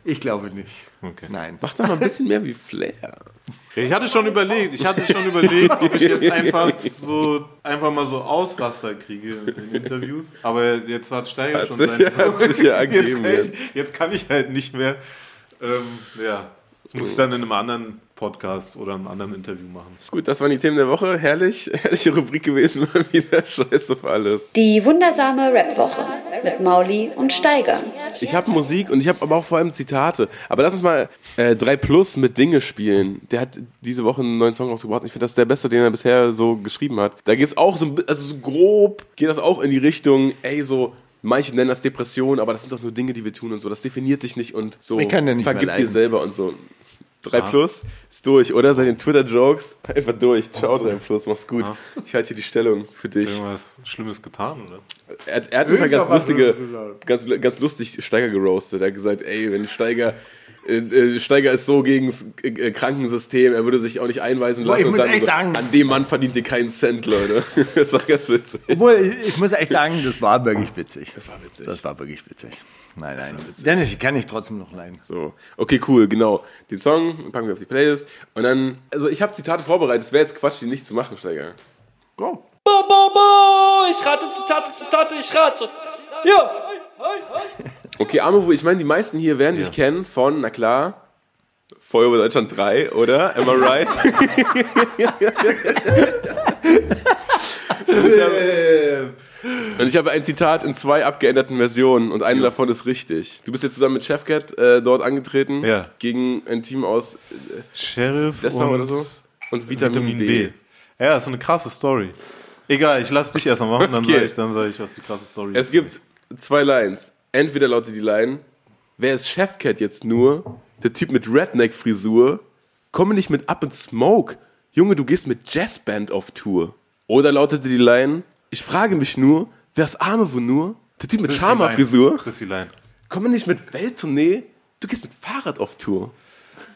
Ich glaube nicht. Okay. Nein. Mach doch mal ein bisschen mehr wie Flair. Ja, ich hatte schon überlegt, ich hatte schon überlegt, ob ich jetzt einfach so einfach mal so Ausraster kriege in Interviews. Aber jetzt hat Steiger Hat schon sich- sein. hat sich ja jetzt, kann ich, jetzt kann ich halt nicht mehr. Ähm, ja, das muss ich dann in einem anderen Podcast oder einem anderen Interview machen. Gut, das waren die Themen der Woche. Herrlich, herrliche Rubrik gewesen, mal wieder Scheiß auf alles. Die wundersame Rap-Woche mit Mauli und Steiger. Ich habe Musik und ich habe aber auch vor allem Zitate. Aber lass uns mal äh, 3 Plus mit Dinge spielen. Der hat diese Woche einen neuen Song rausgebracht. Ich finde das der beste, den er bisher so geschrieben hat. Da geht es auch so, also so grob, geht das auch in die Richtung, ey, so. Manche nennen das Depression, aber das sind doch nur Dinge, die wir tun und so. Das definiert dich nicht und so. Ich kann dir nicht Vergib dir selber und so. 3 Plus ist durch, oder? Seit den Twitter-Jokes einfach durch. Ciao, 3 Plus, mach's gut. Ich halte hier die Stellung für dich. Irgendwas Schlimmes getan, oder? Er hat, er hat immer ganz lustige, ganz, ganz lustig Steiger geroastet. Er hat gesagt, ey, wenn Steiger, äh, äh, Steiger ist so gegen das äh, Krankensystem, er würde sich auch nicht einweisen Boah, lassen. ich und muss dann echt so, sagen- an dem Mann verdient ihr keinen Cent, Leute. Das war ganz witzig. Obwohl, ich, ich muss echt sagen, das war wirklich witzig. Das war witzig. Das war wirklich witzig. Nein, nein. Dennis, ich kann ich trotzdem noch leiden. So, okay, cool, genau. Den Song packen wir auf die Playlist. Und dann, also ich habe Zitate vorbereitet. Es wäre jetzt Quatsch, die nicht zu machen, Steiger. Go. Bo, bo, bo, ich rate Zitate, Zitate, ich rate. Ja. Okay, Amovo, ich meine, die meisten hier werden dich kennen von, na klar, Feuerwehr Deutschland 3, oder? Am I right? Und ich habe ein Zitat in zwei abgeänderten Versionen und eine davon ist richtig. Du bist jetzt zusammen mit Chefcat äh, dort angetreten Ja. gegen ein Team aus äh, Sheriff Dessau und so und Vitamin, Vitamin B. B. Ja, das ist eine krasse Story. Egal, ich lass dich erstmal machen, dann Okay. sage ich, dann sag ich, was die krasse Story Es gibt zwei Lines. Entweder lautet die Line, wer ist Chefcat jetzt nur? Der Typ mit Redneck-Frisur? Komme nicht mit Up and Smoke. Junge, du gehst mit Jazzband auf Tour. Oder lautete die Line, ich frage mich nur, wer ist Arme wo nur? Der Typ mit. Charma-Frisur? Das ist die Line. Komme nicht mit Welttournee. Du gehst mit Fahrrad auf Tour.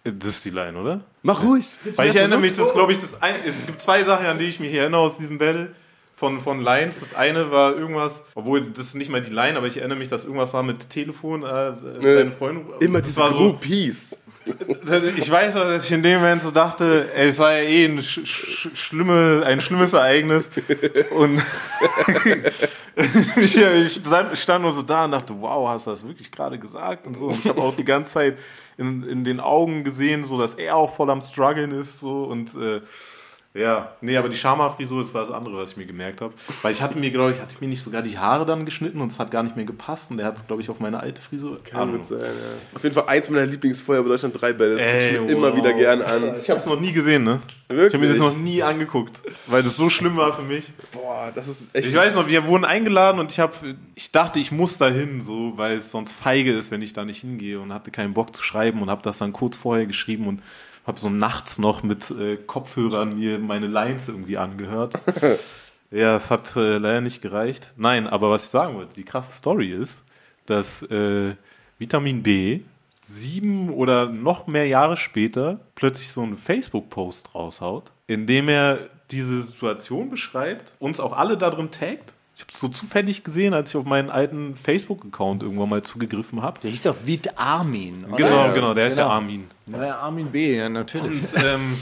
Das ist die Line, oder? Mach ruhig. Weil ich erinnere mich, das ist, glaube ich, das ein, es gibt zwei Sachen, an die ich mich erinnere aus diesem Battle von, von Lines. Das eine war irgendwas, obwohl das ist nicht mal die Line, aber ich erinnere mich, dass irgendwas war mit Telefon, äh, äh, seine Freundin. Immer das diese war so, Groupies. Ich weiß noch, dass ich in dem Moment so dachte, ey, es war ja eh ein, sch sch schlimme, ein schlimmes Ereignis. Und ich, ich stand- stand nur so da und dachte, wow, hast du das wirklich gerade gesagt? Und so. Und ich habe auch die ganze Zeit in, in den Augen gesehen, so dass er auch voll am struggeln ist. So. Und äh, ja, nee, aber die Schama-Frisur, das war das andere, was ich mir gemerkt habe. Weil ich hatte mir, glaube ich, hatte ich mir nicht sogar die Haare dann geschnitten und es hat gar nicht mehr gepasst. Und der hat es, glaube ich, auf meine alte Frisur. Kann gut sein, ja. Auf jeden Fall eins meiner Lieblingsfeuer bei Deutschland 3 Battles. Das guck ich mir immer wow. wieder gern an. Ich habe es noch nie gesehen, ne? Wirklich? Ich habe mir das noch nie angeguckt, weil das so schlimm war für mich. Boah, das ist echt. Ich weiß noch, wir wurden eingeladen und ich habe, ich dachte, ich muss da hin, so, weil es sonst feige ist, wenn ich da nicht hingehe und hatte keinen Bock zu schreiben und habe das dann kurz vorher geschrieben und habe so nachts noch mit äh, Kopfhörern mir meine Lines irgendwie angehört. ja, es hat äh, leider nicht gereicht. Nein, aber was ich sagen wollte, die krasse Story ist, dass äh, Vitamin B sieben oder noch mehr Jahre später plötzlich so einen Facebook-Post raushaut, in dem er diese Situation beschreibt, uns auch alle da drin taggt. Ich habe es so zufällig gesehen, als ich auf meinen alten Facebook-Account irgendwann mal zugegriffen habe. Der hieß doch Vid Armin. Oder? Genau, genau, der ist ja Genau. Armin. Ja, Armin B, ja, natürlich. Und, ähm,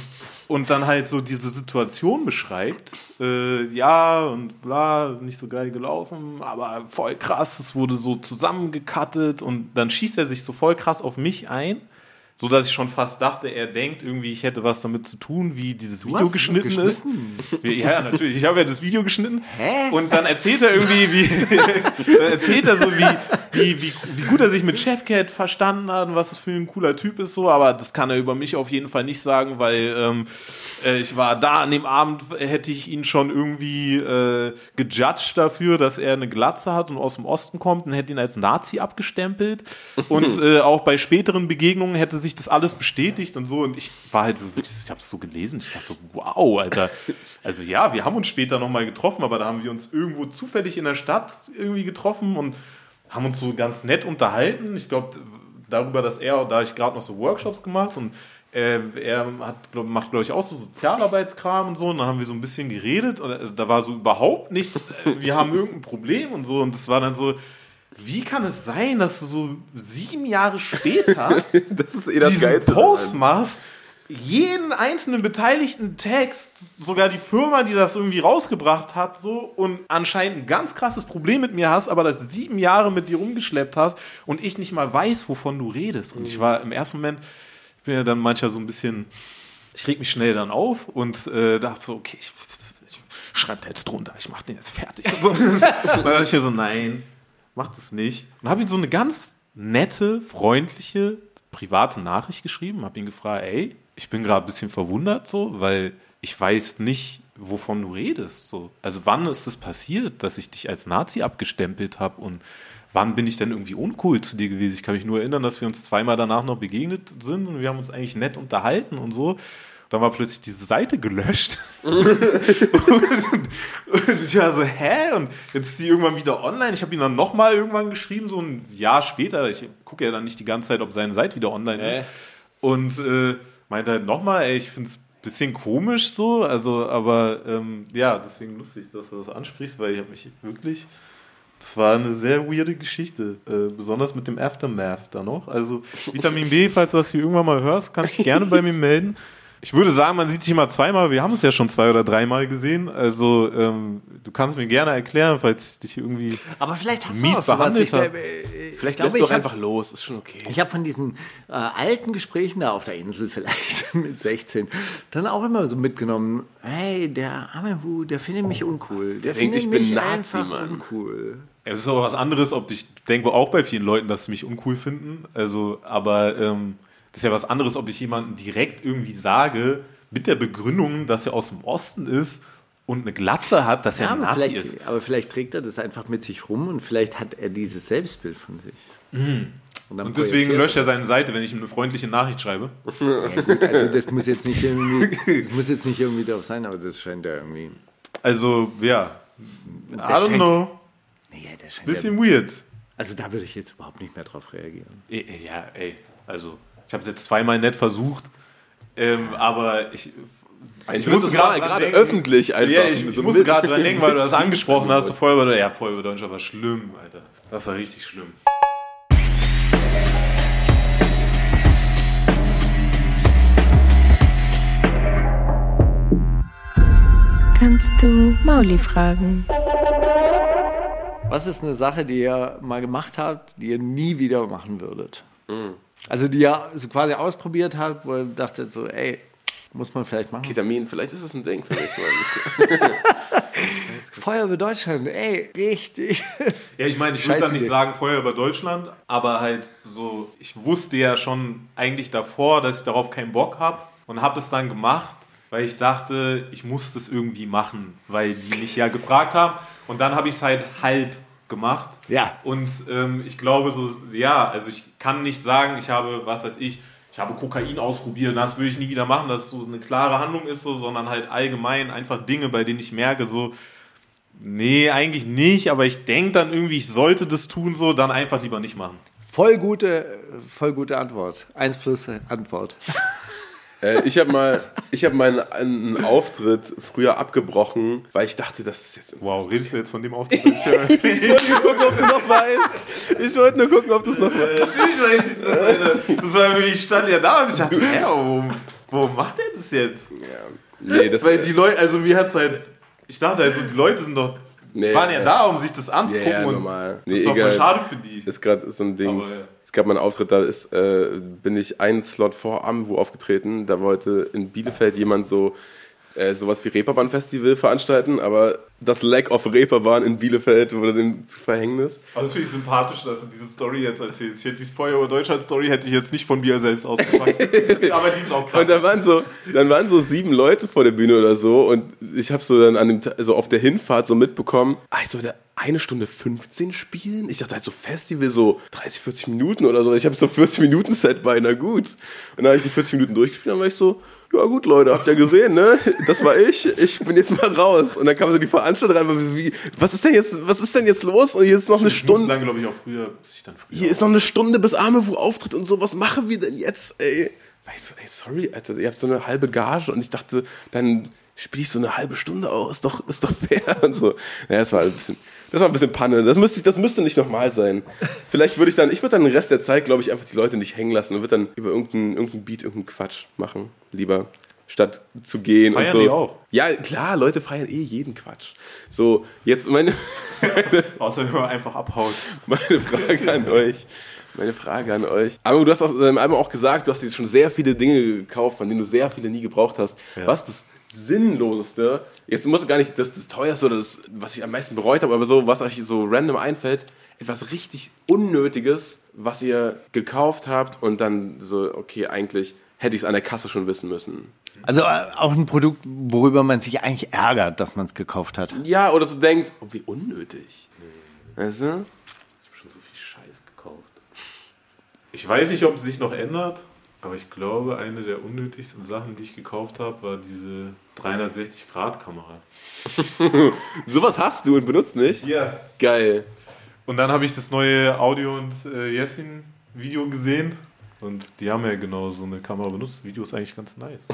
und dann halt so diese Situation beschreibt. Äh, ja, und bla, nicht so geil gelaufen, aber voll krass, es wurde so zusammengekattet und dann schießt er sich so voll krass auf mich ein. So dass ich schon fast dachte, er denkt irgendwie, ich hätte was damit zu tun, wie dieses Video hast geschnitten, geschnitten? ist. Ja, ja, natürlich. Ich habe ja das Video geschnitten. Hä? Und dann erzählt er irgendwie, wie, dann erzählt er so, wie, wie, wie, wie gut er sich mit Chefcat verstanden hat und was das für ein cooler Typ ist, so. Aber das kann er über mich auf jeden Fall nicht sagen, weil ähm, äh, ich war da an dem Abend, hätte ich ihn schon irgendwie äh, gejudged dafür, dass er eine Glatze hat und aus dem Osten kommt und hätte ihn als Nazi abgestempelt. Und äh, auch bei späteren Begegnungen hätte sich das alles bestätigt und so. Und ich war halt wirklich, ich habe es so gelesen, ich dachte so, wow, Alter. Also ja, wir haben uns später nochmal getroffen, aber da haben wir uns irgendwo zufällig in der Stadt irgendwie getroffen und haben uns so ganz nett unterhalten. Ich glaube, darüber, dass er, da ich gerade noch so Workshops gemacht und äh, er hat, glaub, macht, glaube ich, auch so Sozialarbeitskram und so. Und dann haben wir so ein bisschen geredet und also, da war so überhaupt nichts. Wir haben irgendein Problem und so. Und das war dann so, wie kann es sein, dass du so sieben Jahre später das ist eh das diesen Geilste. Post machst, jeden einzelnen beteiligten Text, sogar die Firma, die das irgendwie rausgebracht hat, so und anscheinend ein ganz krasses Problem mit mir hast, aber das sieben Jahre mit dir rumgeschleppt hast und ich nicht mal weiß, wovon du redest. Und ich war im ersten Moment, ich bin ja dann manchmal so ein bisschen, ich reg mich schnell dann auf und äh, dachte so, okay, ich, ich schreib da jetzt drunter, ich mach den jetzt fertig. Und, so. und dann dachte ich mir so, nein, mach das nicht. Und habe ihm so eine ganz nette, freundliche, private Nachricht geschrieben, habe ihn gefragt, ey, ich bin gerade ein bisschen verwundert so, weil ich weiß nicht, wovon du redest. So. Also wann ist es das passiert, dass ich dich als Nazi abgestempelt habe und wann bin ich denn irgendwie uncool zu dir gewesen? Ich kann mich nur erinnern, dass wir uns zweimal danach noch begegnet sind und wir haben uns eigentlich nett unterhalten und so. Dann war plötzlich diese Seite gelöscht. und, und ich war so, hä? Und jetzt ist die irgendwann wieder online. Ich habe ihn dann nochmal irgendwann geschrieben, so ein Jahr später. Ich gucke ja dann nicht die ganze Zeit, ob seine Seite wieder online ist. Und äh, meinte halt nochmal, ey, ich finde es ein bisschen komisch so. Also, aber ähm, ja, deswegen lustig, dass du das ansprichst, weil ich habe mich wirklich. Das war eine sehr weirde Geschichte, äh, besonders mit dem Aftermath da noch. Also Vitamin B, falls du das hier irgendwann mal hörst, kannst dich gerne bei mir melden. Ich würde sagen, man sieht sich immer zweimal. Wir haben uns ja schon zwei oder dreimal gesehen. Also ähm, du kannst mir gerne erklären, falls ich dich irgendwie Aber vielleicht hast mies du auch sowas. behandelt Ich, habe. äh, ich Vielleicht glaube, lässt du ich auch hab- einfach los, ist schon okay. Ich habe von diesen äh, alten Gesprächen da auf der Insel vielleicht mit 16 dann auch immer so mitgenommen, hey, der arme der findet mich uncool. Der denkt, findet ich bin mich Nazi, einfach Mann. uncool. Es ist auch was anderes, ob ich denke auch bei vielen Leuten, dass sie mich uncool finden. Also, aber ähm, das ist ja was anderes, ob ich jemanden direkt irgendwie sage, mit der Begründung, dass er aus dem Osten ist und eine Glatze hat, dass er Ja, ein aber, Nazi vielleicht, ist. aber vielleicht trägt er das einfach mit sich rum und vielleicht hat er dieses Selbstbild von sich. dann Und deswegen projiziert löscht er seine Seite, wenn ich ihm eine freundliche Nachricht schreibe. Ja, gut, also das muss jetzt nicht irgendwie, das muss jetzt nicht irgendwie drauf sein, aber das scheint ja irgendwie. Also, ja. I don't scheint- know. Nee, der scheint ja, Bisschen weird. also da würde ich jetzt überhaupt nicht mehr drauf reagieren. Ja, ey. Also, ich habe es jetzt zweimal nett versucht. Ähm, aber ich. Ich musste muss gerade öffentlich einfach. Ja, ich, ich so musste gerade dran denken, weil du das angesprochen hast. Feuerwehr, ja, Feuerwehr Deutschland war schlimm, Alter. Das war richtig schlimm. Kannst du Mauli fragen? Was ist eine Sache, die ihr mal gemacht habt, die ihr nie wieder machen würdet? Mhm. Also die ihr so quasi ausprobiert habt, wo ihr dachtet so, ey, muss man vielleicht machen. Ketamin, vielleicht ist das ein Ding Mann. Feuerwehr Deutschland, ey, richtig. Ja, ich meine, ich würde dann nicht sagen Feuerwehr Deutschland, aber halt so, ich wusste ja schon eigentlich davor, dass ich darauf keinen Bock habe und habe es dann gemacht, weil ich dachte, ich muss das irgendwie machen, weil die mich ja gefragt haben und dann habe ich es halt halb gemacht. Ja. Und ähm, ich glaube so, ja, also ich kann nicht sagen, ich habe, was weiß ich, ich habe Kokain ausprobiert, das würde ich nie wieder machen, dass so eine klare Handlung ist, so, sondern halt allgemein einfach Dinge, bei denen ich merke, so, Nee, eigentlich nicht, aber ich denke dann irgendwie, ich sollte das tun, so, dann einfach lieber nicht machen. Voll gute, voll gute Antwort. Eins plus Antwort. Äh, ich habe mal, ich habe meinen einen Auftritt früher abgebrochen, weil ich dachte, das ist jetzt. Wow, redest du jetzt von dem Auftritt? Ich wollte nur gucken, ob du noch weißt. Ich wollte nur gucken, ob du es noch weißt. Natürlich weiß ich das, Alter. Das war ich stand ja da und ich dachte, hä, warum, warum macht er das jetzt? Nee, das Weil die Leute, also mir hat's halt, ich dachte also, die Leute sind doch, Nee, waren ja ja. da, um sich das Ja, anzugucken ja, und normal. das Nee, ist doch voll egal. schade für die. ist gerade so ein Ding. Aber, ja. Es gab mal einen Auftritt, da ist, äh, bin ich einen Slot vor Amwu aufgetreten. Da wollte in Bielefeld jemand so äh, sowas wie Reeperbahn-Festival veranstalten, aber das Lack of Reeperbahn in Bielefeld wurde dem zu Verhängnis. Aber das finde ich sympathisch, dass du diese Story jetzt erzählst. Ich hätte diese Feuer Deutschland Story hätte ich jetzt nicht von mir selbst ausgepackt. Aber die ist auch krass. Und da waren so, dann waren so sieben Leute vor der Bühne oder so und ich habe so dann an dem, also auf der Hinfahrt so mitbekommen, ah, ich sollte eine Stunde 15 spielen. Ich dachte halt so Festival so 30, 40 Minuten oder so. Ich habe so 40 Minuten Set bei, na gut. Und dann habe ich die 40 Minuten durchgespielt, dann war ich so, ja gut Leute, habt ihr gesehen, ne? Das war ich. Ich bin jetzt mal raus. Und dann kam so die Veranstalterin rein, wie, was ist denn jetzt, was ist denn jetzt los? Und hier ist noch eine Ich Stunde. dann, glaube ich, auch früher, bis ich dann früher Hier ist noch eine Stunde bis Armewu auftritt und so. Was machen wir denn jetzt, ey? Weißt du, ey, sorry, Alter, ihr habt so eine halbe Gage und ich dachte, dann spiele ich so eine halbe Stunde aus. Ist doch, ist doch fair und so. Naja, es war ein bisschen, Das war ein bisschen Panne. Das müsste, das müsste nicht nochmal sein. Vielleicht würde ich dann, ich würde dann den Rest der Zeit, glaube ich, einfach die Leute nicht hängen lassen und würde dann über irgendeinen irgendein Beat, irgendeinen Quatsch machen. Lieber. Statt zu gehen Feiern und so. die auch? Ja, klar, Leute feiern eh jeden Quatsch. So, jetzt meine, Außer wenn man einfach abhaut. meine Frage an euch. Meine Frage an euch. Aber du hast auch, ähm, einmal auch gesagt, du hast dir schon sehr viele Dinge gekauft, von denen du sehr viele nie gebraucht hast. Was ist das Sinnloseste? Jetzt muss gar nicht das, das teuerste oder das, was ich am meisten bereut habe, aber so, was euch so random einfällt, etwas richtig Unnötiges, was ihr gekauft habt und dann so, okay, eigentlich hätte ich es an der Kasse schon wissen müssen. Also äh, auch ein Produkt, worüber man sich eigentlich ärgert, dass man es gekauft hat. Ja, oder so denkt, oh, wie unnötig. Weißt du? Ich habe schon so viel Scheiß gekauft. Ich weiß nicht, ob es sich noch ändert, aber ich glaube, eine der unnötigsten Sachen, die ich gekauft habe, war diese 360-Grad-Kamera. Sowas hast du und benutzt nicht? Ja. Geil. Und dann habe ich das neue Audio und äh, Jessin Video gesehen. Und die haben ja genau so eine Kamera benutzt. Video ist eigentlich ganz nice.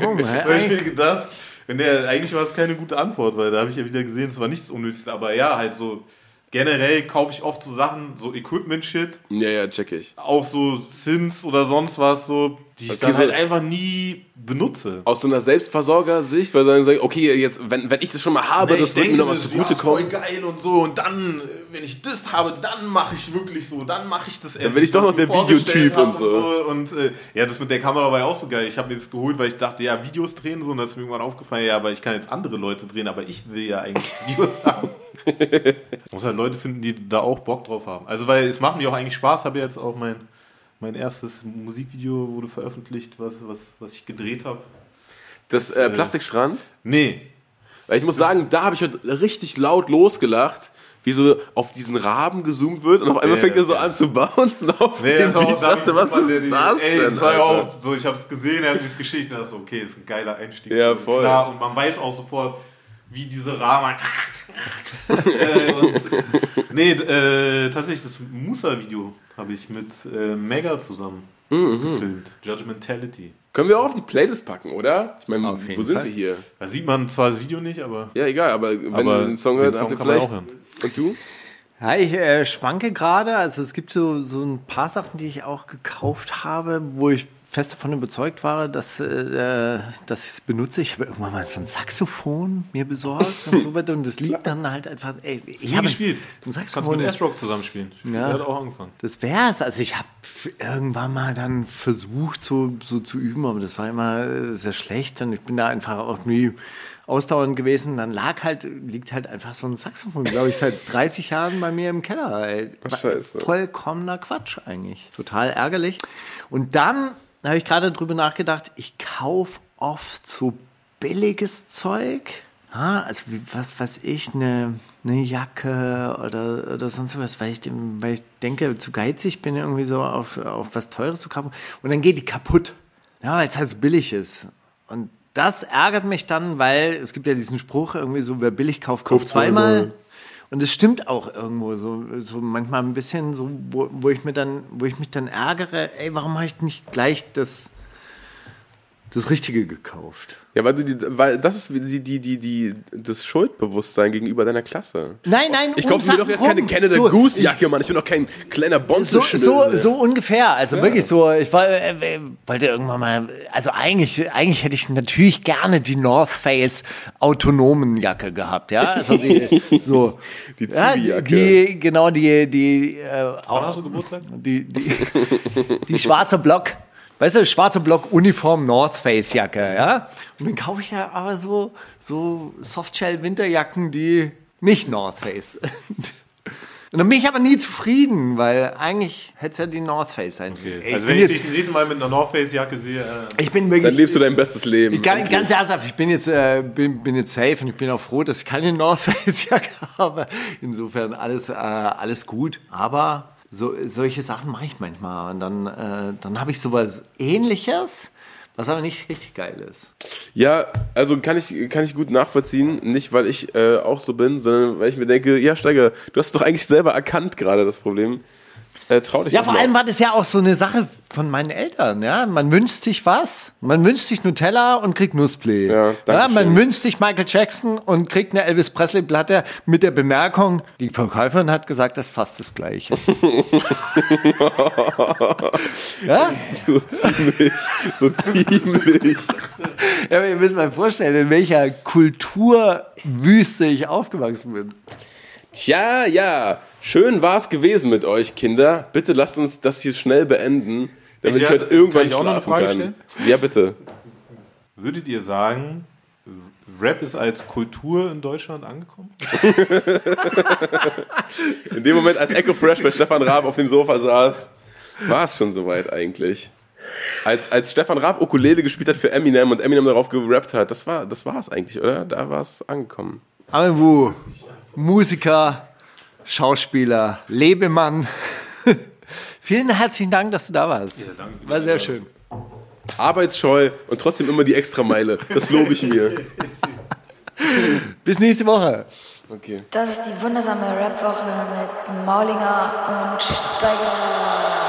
Oh, Da habe ich mir gedacht, der, eigentlich war es keine gute Antwort, weil da habe ich ja wieder gesehen, es war nichts Unnötigste. Aber ja, halt so generell kaufe ich oft so Sachen, so Equipment-Shit, Ja, ja, check ich. auch so Sins oder sonst was, so, die ich dann so- halt einfach nie benutze. Aus so einer Selbstversorger-Sicht, weil dann sagen, okay, jetzt, wenn, wenn ich das schon mal habe, Nee, das wird mir nochmal das ist zugutekommen. ja, voll geil und so. Und dann, wenn ich das habe, dann mache ich wirklich so. Dann mache ich das Dann bin ich doch noch der Videotyp und so. Und, äh, ja, das mit der Kamera war ja auch so geil. Ich habe mir das geholt, weil ich dachte, ja, Videos drehen so. Und das ist mir irgendwann aufgefallen, ja, aber ich kann jetzt andere Leute drehen, aber ich will ja eigentlich Videos haben. Muss halt Leute finden, die da auch Bock drauf haben. Also, weil es macht mir auch eigentlich Spaß. Habe ja jetzt auch mein, mein erstes Musikvideo wurde veröffentlicht, was, was, was ich gedreht habe. Das äh, Plastikstrand, Nee, weil ich muss sagen, da habe ich heute richtig laut losgelacht, wie so auf diesen Raben gezoomt wird und auf einmal Ja, fängt er so ja. an zu bouncen auf Nee, den das Ich dachte, was ist der das Ey, denn? das war ja auch so, ich habe es gesehen, er hat dieses Geschichte, das ist so, okay, ist ein geiler Einstieg. Ja, voll. Klar, und man weiß auch sofort, wie diese Rahmen. äh, und, nee, äh, tatsächlich, das Musa-Video habe ich mit äh, Mega zusammen Mhm, gefilmt. Judgmentality. Können wir auch auf die Playlist packen, oder? Ich meine, wo sind Fall. wir hier? Da sieht man zwar das Video nicht, aber Ja, egal, aber wenn Aber einen Song den hört, Song habt ihr kann man vielleicht. auch hören. Und du? Ja, ich äh, schwanke gerade. Also es gibt so, so ein paar Sachen, die ich auch gekauft habe, wo ich fest davon überzeugt war, dass, äh, dass ich es benutze. Ich habe irgendwann mal so ein Saxophon mir besorgt und so weiter. Und das liegt dann halt einfach. Ey, ich habe gespielt. Ein Kannst Saxophon. mit S-Rock zusammenspielen. Ja. Der hat auch angefangen. Das wär's. Also ich habe irgendwann mal dann versucht, so, so zu üben, aber das war immer äh, sehr schlecht und ich bin da einfach auch nie ausdauernd gewesen. Dann lag halt, liegt halt einfach so ein Saxophon, glaube ich, seit 30 Jahren bei mir im Keller. Ey. Scheiße. Vollkommener Quatsch eigentlich. Total ärgerlich. Und dann habe ich gerade drüber nachgedacht, ich kaufe oft so billiges Zeug. Ja, also wie, was weiß ich, eine, eine Jacke oder, oder sonst was, weil ich, dem, weil ich denke, zu geizig bin, irgendwie so auf, auf was Teures zu kaufen. Und dann geht die kaputt. Ja, weil es halt so billig ist. Und das ärgert mich dann, weil es gibt ja diesen Spruch, irgendwie so, wer billig kauft, kauft zweimal. Und es stimmt auch irgendwo so, so manchmal ein bisschen so, wo, wo ich mir dann, wo ich mich dann ärgere, ey, warum habe ich nicht gleich das, das Richtige gekauft? Ja, weil du die, weil das ist die, die, die, die, das Schuldbewusstsein gegenüber deiner Klasse. Nein, nein, Ich kaufe mir doch jetzt keine rum. Canada So, Goose Jacke, Mann. Ich bin doch kein kleiner So, Bonzenschnösel. so, so ungefähr, also wirklich so. Ich war, äh, wollte irgendwann mal, also eigentlich, eigentlich hätte ich natürlich gerne die North Face autonomen Jacke gehabt, ja. Also die, so, Die ja, Zivi-Jacke. die, genau die, die, äh, Geburtstag? die, die, die schwarze Block, weißt du, schwarze Block Uniform North Face Jacke, ja. Und dann kaufe ich ja aber so, so Softshell Winterjacken, die nicht North Face sind. Und dann bin ich aber nie zufrieden, weil eigentlich hätte es ja die North Face sein sollen. Ey, Also wenn ich jetzt- dich das nächste Mal mit einer North Face Jacke sehe, äh, ich bin wirklich, Dann lebst du dein bestes Leben. ich kann, ganz ernsthaft, ich bin jetzt, äh, bin, bin jetzt safe und ich bin auch froh, dass ich keine North Face Jacke habe. Insofern alles, äh, alles gut. Aber so, solche Sachen mache ich manchmal. Und dann, äh, dann habe ich sowas ähnliches, was aber nicht richtig geil ist. Ja, also kann ich, kann ich gut nachvollziehen. Nicht, weil ich äh, auch so bin, sondern weil ich mir denke, ja, Steiger, du hast doch eigentlich selber erkannt gerade das Problem. Äh, trau dich Ja, vor allem war das ja auch so eine Sache von meinen Eltern. Ja, man wünscht sich was. Man wünscht sich Nutella und kriegt Nussplay. Ja, ja, man wünscht sich Michael Jackson und kriegt eine Elvis Presley Platte mit der Bemerkung, die Verkäuferin hat gesagt, das ist fast das Gleiche. ja? So ziemlich. So ziemlich. ja, aber ihr müsst euch vorstellen, in welcher Kulturwüste ich aufgewachsen bin. Tja, ja. Schön war's gewesen mit euch, Kinder. Bitte lasst uns das hier schnell beenden, damit Ich- ich, heute kann irgendwann ich auch noch eine schlafen Frage kann. stellen? Ja, bitte. Würdet ihr sagen, Rap ist als Kultur in Deutschland angekommen? In dem Moment, als Echo Fresh bei Stefan Raab auf dem Sofa saß, war es schon soweit eigentlich. Als, als Stefan Raab Ukulele gespielt hat für Eminem und Eminem darauf gerappt hat, das war das war's eigentlich, oder? Da war es angekommen. Amewu, Musiker, Schauspieler, Lebemann. Vielen herzlichen Dank, dass du da warst. danke für die War sehr schön. Arbeitsscheu und trotzdem immer die Extrameile. Das lobe ich mir. Bis nächste Woche. Okay. Das ist die wundersame Rap-Woche mit Maulinger und Steiger.